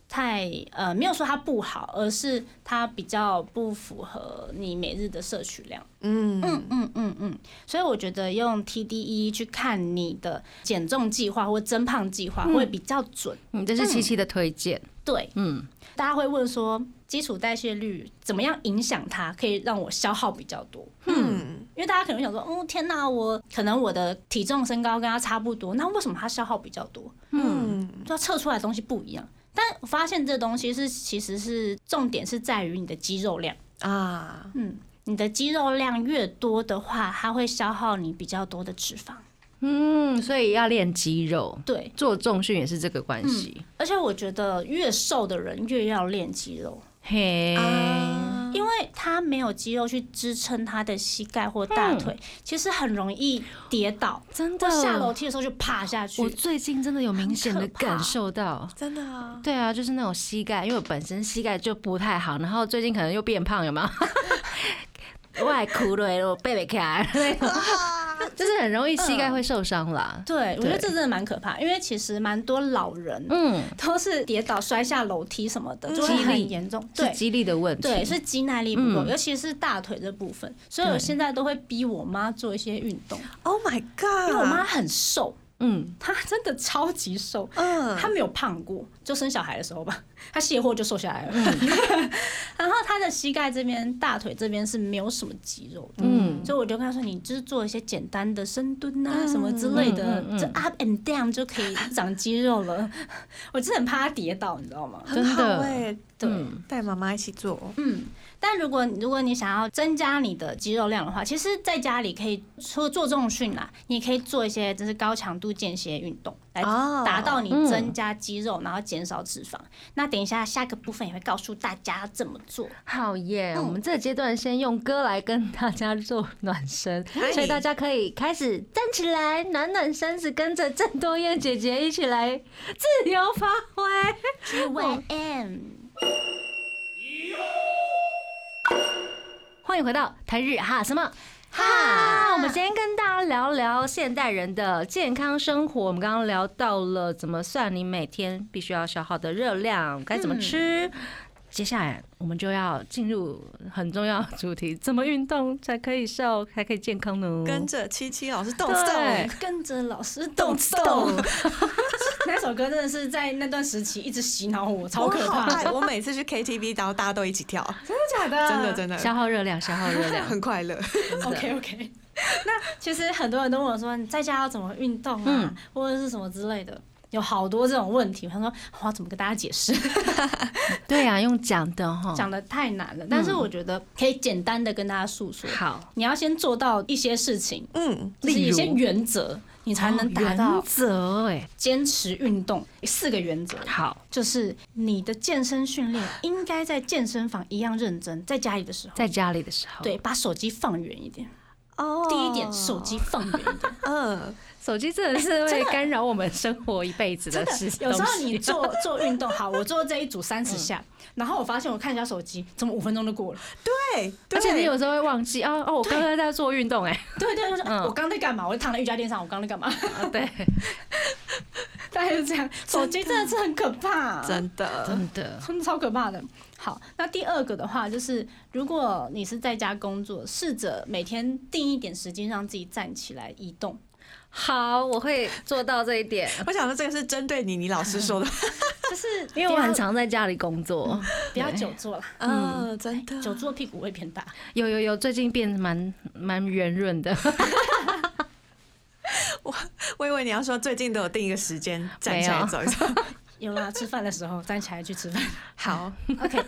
太呃没有说它不好，而是它比较不符合你每日的摄取量。嗯嗯嗯嗯嗯，所以我觉得用 TDE 去看你的减重计划或增胖计划会比较准。嗯，这是七七的推荐。对，嗯，大家会问说基础代谢率怎么样影响它，可以让我消耗比较多？嗯，因为大家可能想说，哦天哪，我可能我的体重身高跟他差不多，那为什么他消耗比较多？嗯，就要测出来的东西不一样。但我发现这东西是其实是重点是在于你的肌肉量，啊，嗯，你的肌肉量越多的话，它会消耗你比较多的脂肪。嗯，所以要练肌肉，对，做重训也是这个关系。而且我觉得越瘦的人越要练肌肉，嘿，啊，因为他没有肌肉去支撑他的膝盖或大腿，其实很容易跌倒。真的或下楼梯的时候就趴下去我。最近真的有明显的感受到。真的啊，对啊，就是那种膝盖，因为我本身膝盖就不太好，然后最近可能又变胖，有没有？我还哭了，我背背起来。那种，就是很容易膝盖会受伤啦。对，我觉得对。这真的蛮可怕，因为其实蛮多老人嗯，都是跌倒、摔下楼梯什么的，嗯。就会很严重。对，肌力的问题。对，是肌耐力不够，嗯。尤其是大腿这部分，所以我对。现在都会逼我妈做一些运动，Oh my god！因为我妈很瘦，嗯，他真的超级瘦，嗯，她没有胖过，就生小孩的时候吧，他卸货就瘦下来了。然后他的膝盖这边、大腿这边是没有什么肌肉的，嗯。所以我就跟她说，你就是做一些简单的深蹲啊什么之类的嗯嗯嗯，这 up and down 就可以长肌肉了。我真的很怕他跌倒，你知道吗？很好真的哎，对。嗯带妈妈一起做，嗯，但如果如果你想要增加你的肌肉量的话，其实在家里可以除了做重训啦，你也可以做一些就是高强度间歇运动，来哦达到你嗯增加肌肉，然后减少脂肪。那等一下下个部分也会告诉大家怎么做。好耶！嗯我们这个阶段先用歌来跟大家做暖身，所以大家可以开始站起来，暖暖身子，跟着郑多燕姐姐一起来自由发挥。G Y M，欢迎回到台日哈什么？哈，我们今天跟大家聊聊现代人的健康生活。我们刚刚聊到了怎么算你每天必须要消耗的热量，该怎么吃。接下来我们就要进入很重要主题：怎么运动才可以瘦，才可以健康呢？跟着七七老师动对动，跟着老师动动。那首歌真的是在那段时期一直洗脑我，超可！怕的，我每次去 KTV，然后大家都一起跳，真的假的？真的真的消耗热量，消耗热量。很快乐。OK OK，那其实很多人都问我说，你在家要怎么运动啊，嗯或者是什么之类的，有好多这种问题。他说我要怎么跟大家解释，对啊，用讲的哈。讲的太难了。但是我觉得可以简单的跟大家诉说。好，你要先做到一些事情，嗯，就是一些原则，你才能达原到则哎。坚持运动。四个原则，好，就是你的健身训练应该在健身房一样认真，在家里的时候，在家里的时候，对，把手机放远一点。哦第一点，手机，放远一点。嗯，手机真的是会干扰我们生活一辈子的事。有时候你做 做运动，好，我做这一组三十下，然后我发现我看一下手机，怎么五分钟就过了？对，对而且你有时候会忘记哦哦，我刚刚在做运动哎，对对，就是嗯我刚在干嘛？我躺在瑜伽垫上，我刚在干嘛？啊对，大概是这样。手机真的是很可怕，真的，真的，真的超可怕的。好，那第二个的话就是，如果你是在家工作，试着每天定一点时间让自己站起来移动。好，我会做到这一点，我想说这个是针对你，你老师说的，就是因为我很常在家里工作。不要久坐了，嗯，真的，久坐屁股会偏大。有有有，最近变得蛮蛮圆润的，我我以为你要说最近都有定一个时间站起来走一走。有。啦，吃饭的时候站起来去吃饭。好，OK，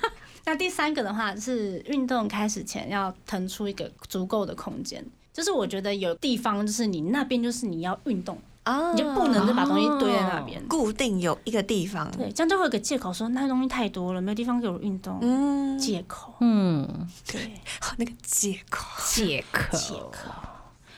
那第三个的话是运动开始前要腾出一个足够的空间，就是我觉得有地方就是你那边就是你要运动，啊你就不能再把东西堆在那边。固定有一个地方，对，这样就会有个借口说那东西太多了，没有地方给我运动。嗯，借口，嗯，对，那个借口，借口，借口。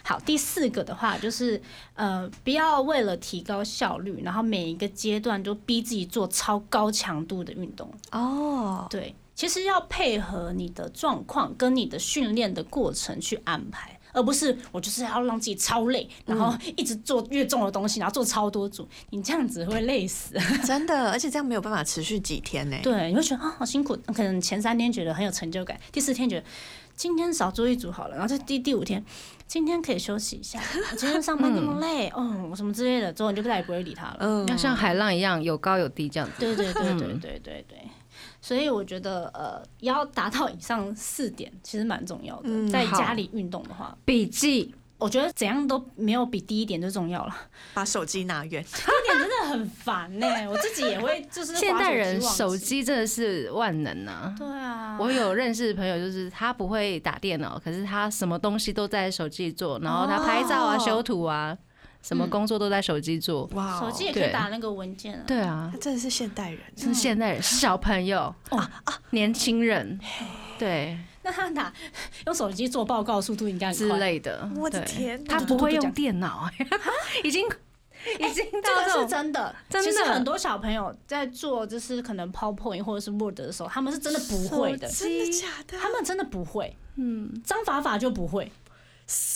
好，第四个的话就是呃，不要为了提高效率，然后每一个阶段都逼自己做超高强度的运动。哦，对，其实要配合你的状况跟你的训练的过程去安排。而不是我就是要让自己超累，然后一直做越重的东西，然后做超多组，你这样子会累死。真的，而且这样没有办法持续几天呢。对，你会觉得啊好辛苦，可能前三天觉得很有成就感，第四天觉得今天少做一组好了，然后在第第五天，今天可以休息一下，我今天 上班那么累，哦，什么之类的，之后你就再也不会理他了。嗯要像海浪一样有高有低这样子。对对对对对对对。所以我觉得，呃，要达到以上四点，其实蛮重要的。嗯在家里运动的话，笔记我觉得怎样都没有比第一点最重要了。把手机拿远。第一点真的很烦呢、我自己也会就是滑现代人手。机真的是万能啊！对啊，我有认识的朋友，就是他不会打电脑，可是他什么东西都在手机里做，然后他拍照啊、哦修图啊，什么工作都在手机做。手机也可以打那个文件啊。对啊他，真的是现代人。是现代人，是小朋友啊年轻人，对那他打用手机做报告速度应该很之快。类的。我的天他不会用电脑，已经已经这个是到这种真的，真的其实很多小朋友在做就是可能 PowerPoint 或者是 Word 的时候，他们是真的不会的，真的假的？他们真的不会。嗯。张法法就不会，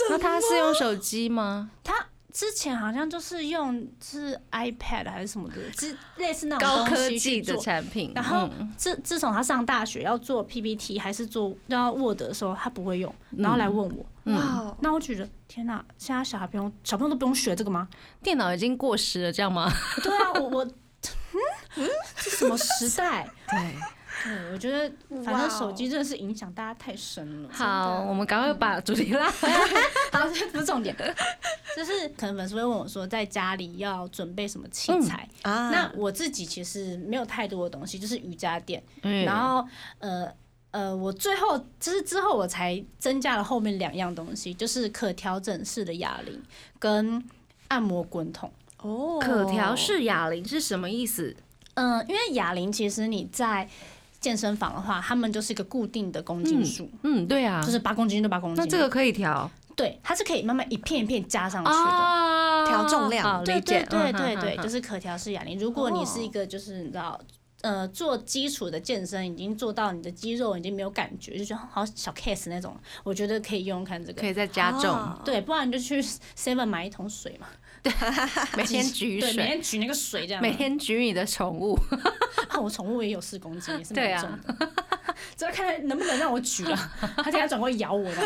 那他是用手机吗？他之前好像就是用是 iPad 还是什么的，之类似那种高科技的。产品，然后嗯自自从他上大学要做 PPT 还是做要 Word 的时候，他不会用，然后来问我。嗯哇哦，那我觉得天哪，现在小孩不用小朋友都不用学这个吗？电脑已经过时了，这样吗？对啊，我我嗯，这什么时代？对，对，我觉得反正手机真的是影响大家太深了。好，我们赶快把主题拉回来。好，这不是重点，就是可能粉丝会问我说，在家里要准备什么器材？啊那我自己其实没有太多的东西，就是瑜伽垫，嗯然后呃。呃，我最后就是之后我才增加了后面两样东西，就是可调整式的哑铃跟按摩滚筒。哦可调式哑铃是什么意思？嗯、因为哑铃其实你在健身房的话，他们就是一个固定的公斤数，嗯，对啊，就是八公斤就八公斤。那这个可以调对，它是可以慢慢一片一片加上去的。啊调重量对对，对嗯对对，就是可调式哑铃。如果你是一个就是你知道。呃，做基础的健身已经做到你的肌肉已经没有感觉，就觉得好小 case 那种，我觉得可以用用看这个。可以再加重，哦对，不然你就去 Seven 买一桶水嘛，每天举水，每，天举那个水这样。每天举你的宠物，啊，我宠物也有四公斤，也是蛮重的。只要看能不能让我举了，它等下转过来咬我了。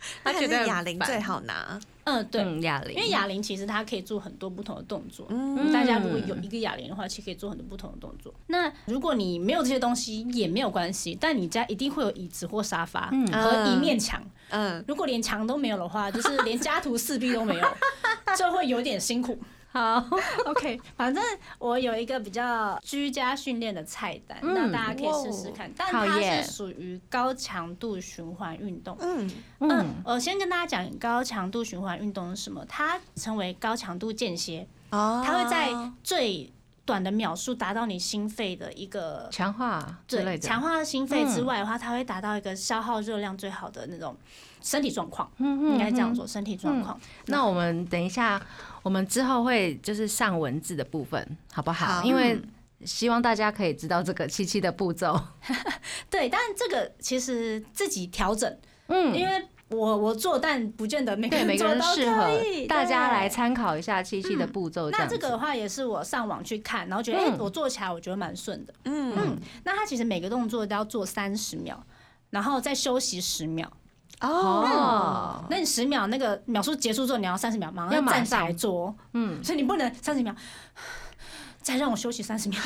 他觉觉得哑铃最好拿。嗯，对，嗯，哑铃，因为哑铃其实它可以做很多不同的动作。嗯大家如果有一个哑铃的话，其实可以做很多不同的动作。那如果你没有这些东西也没有关系，但你家一定会有椅子或沙发和一面墙。嗯，如果连墙都没有的话，就是连家徒四壁都没有，就会有点辛苦。好，OK，反正我有一个比较居家训练的菜单，嗯那大家可以试试看。但它是属于高强度循环运动。嗯，嗯嗯，我先跟大家讲高强度循环运动是什么，它称为高强度间歇。哦，它会在最短的秒数达到你心肺的一个强化之类对的，强化心肺之外的话，它会达到一个消耗热量最好的那种身体状况，嗯，嗯应该这样。嗯说，身体状况。那我们等一下，我们之后会就是上文字的部分，好不好？好因为希望大家可以知道这个七七的步骤。对，但这个其实自己调整，嗯，因为我我做，但不见得每个对每个人适合可以，大家对来参考一下七七的步骤。那这个的话也是我上网去看，然后觉得哎、嗯我做起来我觉得蛮顺的。嗯嗯，那他其实每个动作都要做三十秒，然后再休息十秒。哦，那你十秒那个秒数结束之后，你要三十秒马上站起来上做哦，嗯，所以你不能三十秒再让我休息三十秒，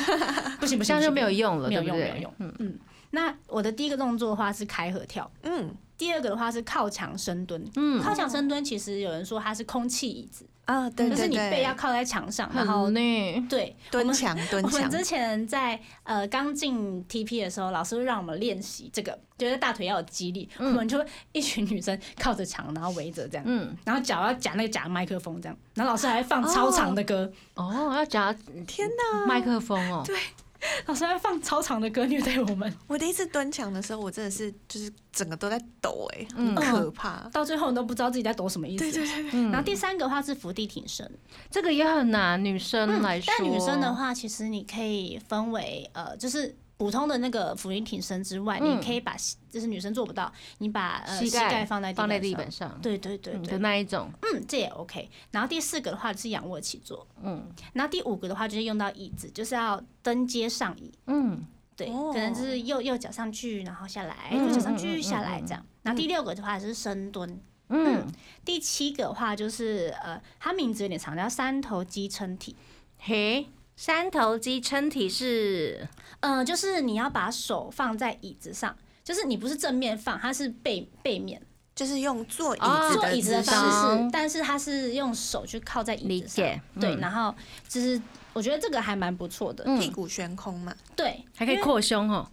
不行不行，这样就没有用了，没有对不对？用没有用。嗯。嗯，那我的第一个动作的话是开合跳，嗯。第二个的话是靠墙深蹲。嗯，靠墙深蹲其实有人说它是空气椅子，啊，对对就是你背要，靠在墙上，然后很呢，对我蹲们墙蹲墙，我们之前在呃刚进 TP 的时候，老师会让我们练习这个，就是大腿要有肌力。我们就一群女生靠着墙，然后围着这样，嗯，然后脚要夹那个夹麦克风这样，然后老师还放超长的歌，哦，要夹天哪，麦克风哦，对 老师在放超长的歌虐待我们，我第一次蹲墙的时候，我真的是就是整个都在抖哎、嗯很可怕。到最后你都不知道自己在抖什么意思。对对对，嗯然后第三个话是伏地挺身，这个也很难，女生来说。但女生的，话，其实你可以分为呃，就是普通的那个俯卧挺身之外，嗯。你可以把就是女生做不到，你把呃膝膝盖放在放在地地板板上，对对对嗯的对，那一种，嗯，这也 OK。然后第四个的话是仰卧起坐，嗯。然后第五个的话就是用到椅子，就是要登阶上椅，嗯，对，哦。可能就是右右脚上去，然后下来，嗯右脚上嗯嗯去下来嗯这样。然后第六个的话是深蹲，嗯，第七个的话就是呃，它名字有点长，叫三头肌撑体。嘿，三头肌撑体是？呃，就是你要把手放在椅子上，就是你不是正面放，它是背背面。就是用坐椅哦子坐椅子的姿方，式，但是它是用手去靠在椅子上解，对，嗯然后就是我觉得这个还蛮不错的，嗯。屁股悬空嘛。对，还可以扩胸哦，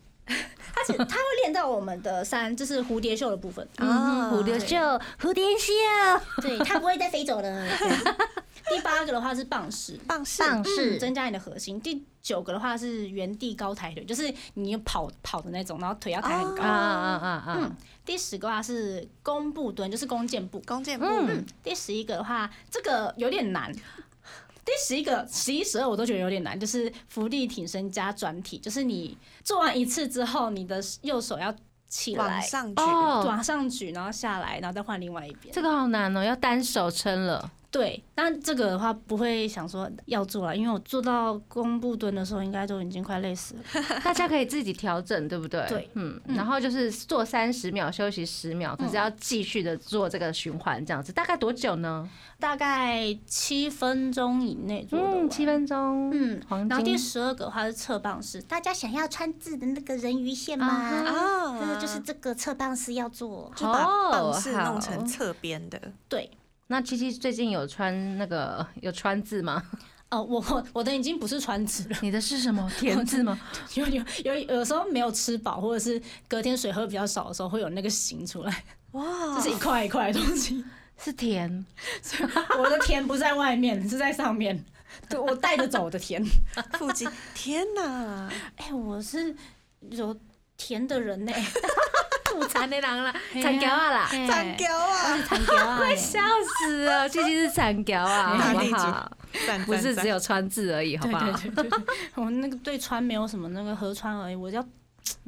它是它会练到我们的三，就是蝴蝶袖的部分，啊蝴蝶袖，蝴蝶袖，对，它不会再飞走了。第八个的话是棒式，棒式，棒式嗯，增加你的核心。第九个的话是原地高抬腿，就是你跑跑的那种，然后腿要抬很高。啊啊啊啊嗯，第十个的话是弓步蹲，就是弓箭步。弓箭步，嗯第十一个的话，这个有点难。第十一个、十一、十二我都觉得有点难，就是伏地挺身加转体，就是你做完一次之后，你的右手要起来往来，上举，哦，往上举，然后下来，然后再换另外一边。这个好难哦，要单手撑了，对，但这个的话不会想说要做了，因为我做到弓步蹲的时候，应该都已经快累死了。大家可以自己调整，对不对？对，嗯，嗯然后就是做三十秒，休息十秒，可是要继续的做这个循环，这样子大概多久呢？大概七分钟以内。嗯，七分钟，嗯，黄然后第十二个的话是侧棒式，大家想要穿字的那个人鱼线吗？啊就是这个侧棒式要做。就把棒式哦弄成好侧边的，对，那七七最近有穿那个有穿字吗？哦，我我 我的已经不是穿字了，你的是什么 田字吗？有有有有时候没有吃饱，或者是隔天水喝比较少的时候，会有那个形出来，哇，这是一块一块的东西。是田，我的田不在外面，是在上面。对，我带着走的田。腹肌，天哪！哎、我是有甜的人呢、吐残的人啦，残条啊啦，嘿残胶啊，残条啊！快笑死了！最近是残条啊，好不好？不是只有川字而已，好对不好？我那个对川没有什么那个河川而已，我叫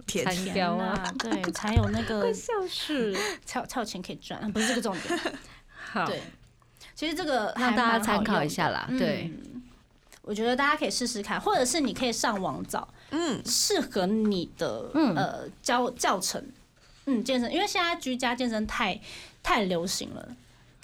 甜残田条啊，啊，对，才有那个笑死。才有才有钱可以赚，不是这个重点。好，对，其实这个还让大家参考一下啦。对，嗯我觉得大家可以试试看，或者是你可以上网找嗯，适合你的嗯呃教教程，嗯，健身，因为现在居家健身太太流行了。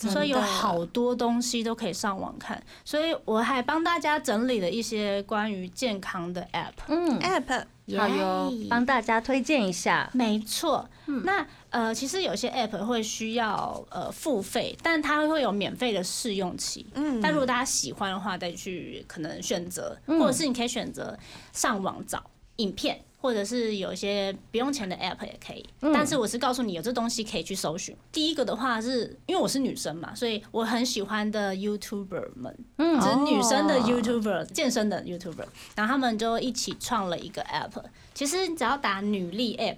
所以有好多东西都可以上网看，所以我还帮大家整理了一些关于健康的 App。嗯，app 好哟，帮大家推荐一下。没错，那呃，其实有些 App 会需要呃付费，但它会有免费的试用期。嗯但如果大家喜欢的话，再去可能选择，嗯或者是你可以选择上网找影片，或者是有一些不用钱的 app 也可以。嗯但是我是告诉你有这东西可以去搜寻。第一个的话是因为我是女生嘛，所以我很喜欢的 YouTuber 们，嗯就是女生的哦 YouTuber、健身的 YouTuber，然后他们就一起创了一个 app。其实你只要打女力 app，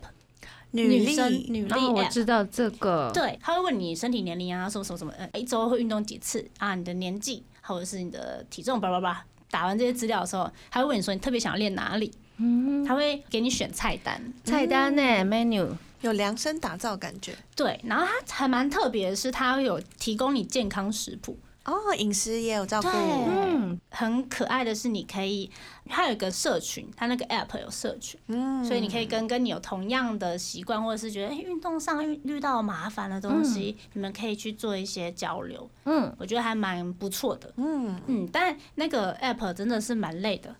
女女生力女力 app。知道这个。对，他会问你身体年龄啊，什么什么什么，呃，一周会运动几次啊，你的年纪或者是你的体重，叭叭叭。打完这些资料的时候，他会问你说你特别想要练哪里，嗯，他会给你选菜单。菜单呢？menu。有量身打造感觉对，然后它还蛮特别的是，它会有提供你健康食谱。哦，饮食也有照顾，嗯，很可爱的是，你可以，它有一个社群，它那个 app 有社群，嗯所以你可以跟跟你有同样的习惯，或者是觉得哎运动上遇遇到麻烦的东西，你们可以去做一些交流。嗯，我觉得还蛮不错的。嗯，嗯，但那个 app 真的是蛮累的，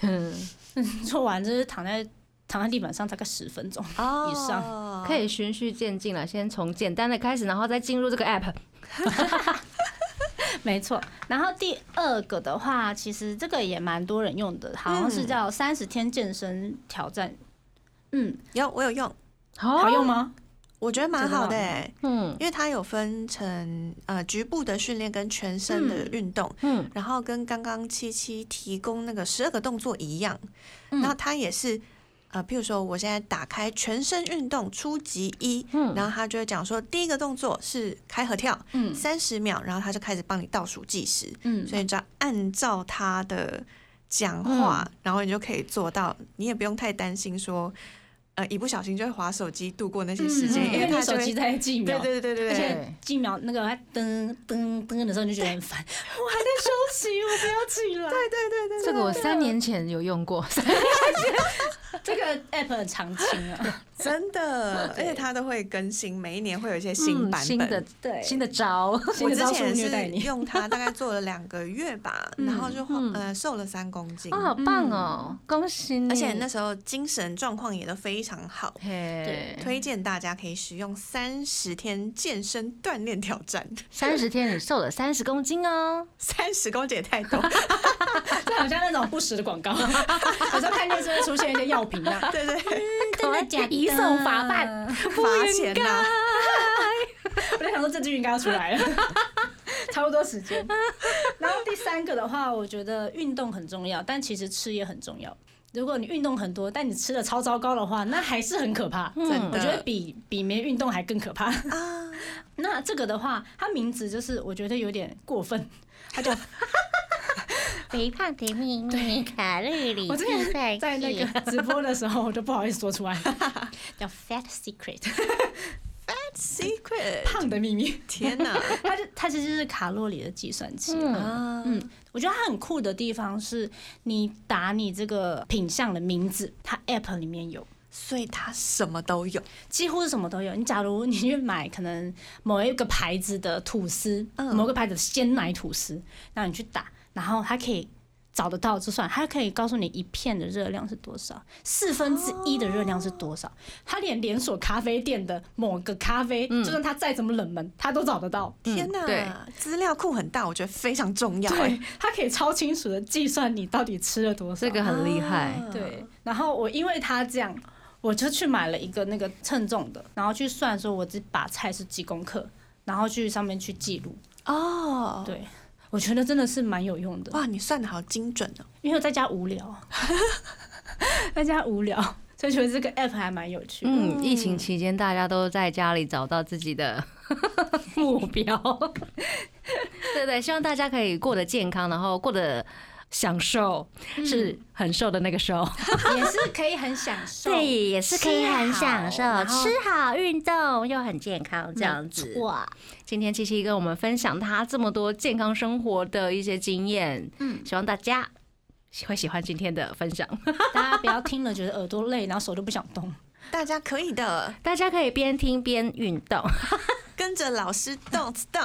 做完就是躺在躺在地板上大概十分钟。哦以上可以循序渐进了，先从简单的开始，然后再进入这个 app。没错，然后第二个的话，其实这个也蛮多人用的，好像是叫三十天健身挑战。嗯，有我有用，好用吗？我觉得蛮好的嗯。因为它有分成呃局部的训练跟全身的嗯。运动，嗯。然后跟刚刚七七提供那个十二个动作一样，嗯。然后它也是呃，譬如说我现在打开全身运动初级一，嗯。然后他就会讲说第一个动作是开合跳，嗯。三十秒，然后他就开始帮你倒数计时，嗯。所以你只要按照他的讲话，嗯。然后你就可以做到，你也不用太担心说。呃，一不小心就会划手机度过那些时间，嗯因为他手机在计秒，对对对对对对，而且计秒那个他噔噔噔的时候，你就觉得很烦。我还在休息，我不要起来。对对对对这个我三年前有用过，这个 app 很常青啊。真的，而且它都会更新，每一年会有一些新版本。嗯新的对。新的招，我之前是。用它，大概做了两个月吧，然后就嗯。呃瘦了三公斤，哦，好棒哦，恭喜你！而且那时候精神状况也都非常好。嘿，推荐大家可以使用三十天健身锻炼挑战，三十天你瘦了三十公斤哦，三十公斤也太多，这好像那种不实的广告，有时候看电视会出现一些药品啊。对对，真的假的？移送法办罚钱呐、我在想说这句应该要出来了，差不多时间。然后第三个的话，我觉得运动很重要，但其实吃也很重要。如果你运动很多，但你吃的超糟糕的话，那还是很可怕。嗯我觉得比比没运动还更可怕。啊，那这个的话，它名字就是我觉得有点过分，它叫肥胖的秘密，卡路里我之前计算在那个直播的时候，我就不好意思说出来，叫 Fat Secret。Fat secret，胖的秘密。天哪。它就它其实是卡路里的计算器。嗯。啊，嗯，我觉得它很酷的地方是，你打你这个品相的名字，它 App 里面有，所以它什么都有，几乎是什么都有。你假如你去买可能某一个牌子的吐司，嗯。某个牌子的鲜奶吐司，然后你去打，然后它可以。找得到就算，它可以告诉你一片的热量是多少，四分之一的热量是多少。它连连锁咖啡店的某个咖啡，就算它再怎么冷门，它都找得到。天哪对，资料库很大，我觉得非常重要。对哎，，它可以超清楚的计算你到底吃了多少。这个很厉害。啊对，然后我因为他这样，我就去买了一个那个称重的，然后去算说我这把菜是几公克，然后去上面去记录。哦，对，我觉得真的是蛮有用的，哇，你算的好精准哦。因为我在家无聊，在家无聊，所以觉得这个 app 还蛮有趣的。嗯，疫情期间大家都在家里找到自己的 目标，对对，希望大家可以过得健康，然后过得享受，是很瘦的那个瘦。也是可以很享受。对，也是可以很享受，吃好运动又很健康，这样子。哇，今天七七跟我们分享他这么多健康生活的一些经验，嗯，希望大家会喜欢今天的分享。大家不要听了觉得耳朵累，然后手都不想动。大家可以的，大家可以边听边运动。跟着老师动 动。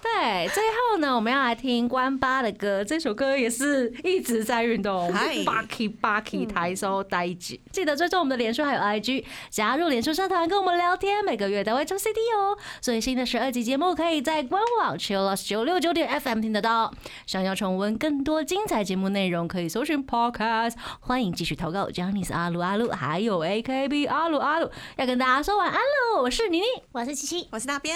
对，最后呢，我们要来听关八的歌，这首歌也是一直在运动嗨，Bucky Bucky 抬手呆机。记得追踪我们的脸书还有 IG，加入脸书社团跟我们聊天，每个月都会抽 CD 哦。最新的十二集节目可以在官网 Chillus 九六九点 FM 听得到。想要重温更多精彩节目内容，可以搜寻 Podcast。欢迎继续投稿 j a n i c e 阿鲁阿鲁，还有 AKB 阿鲁阿鲁。要跟大家说晚安喽，我是妮妮，我是七七，我是那边，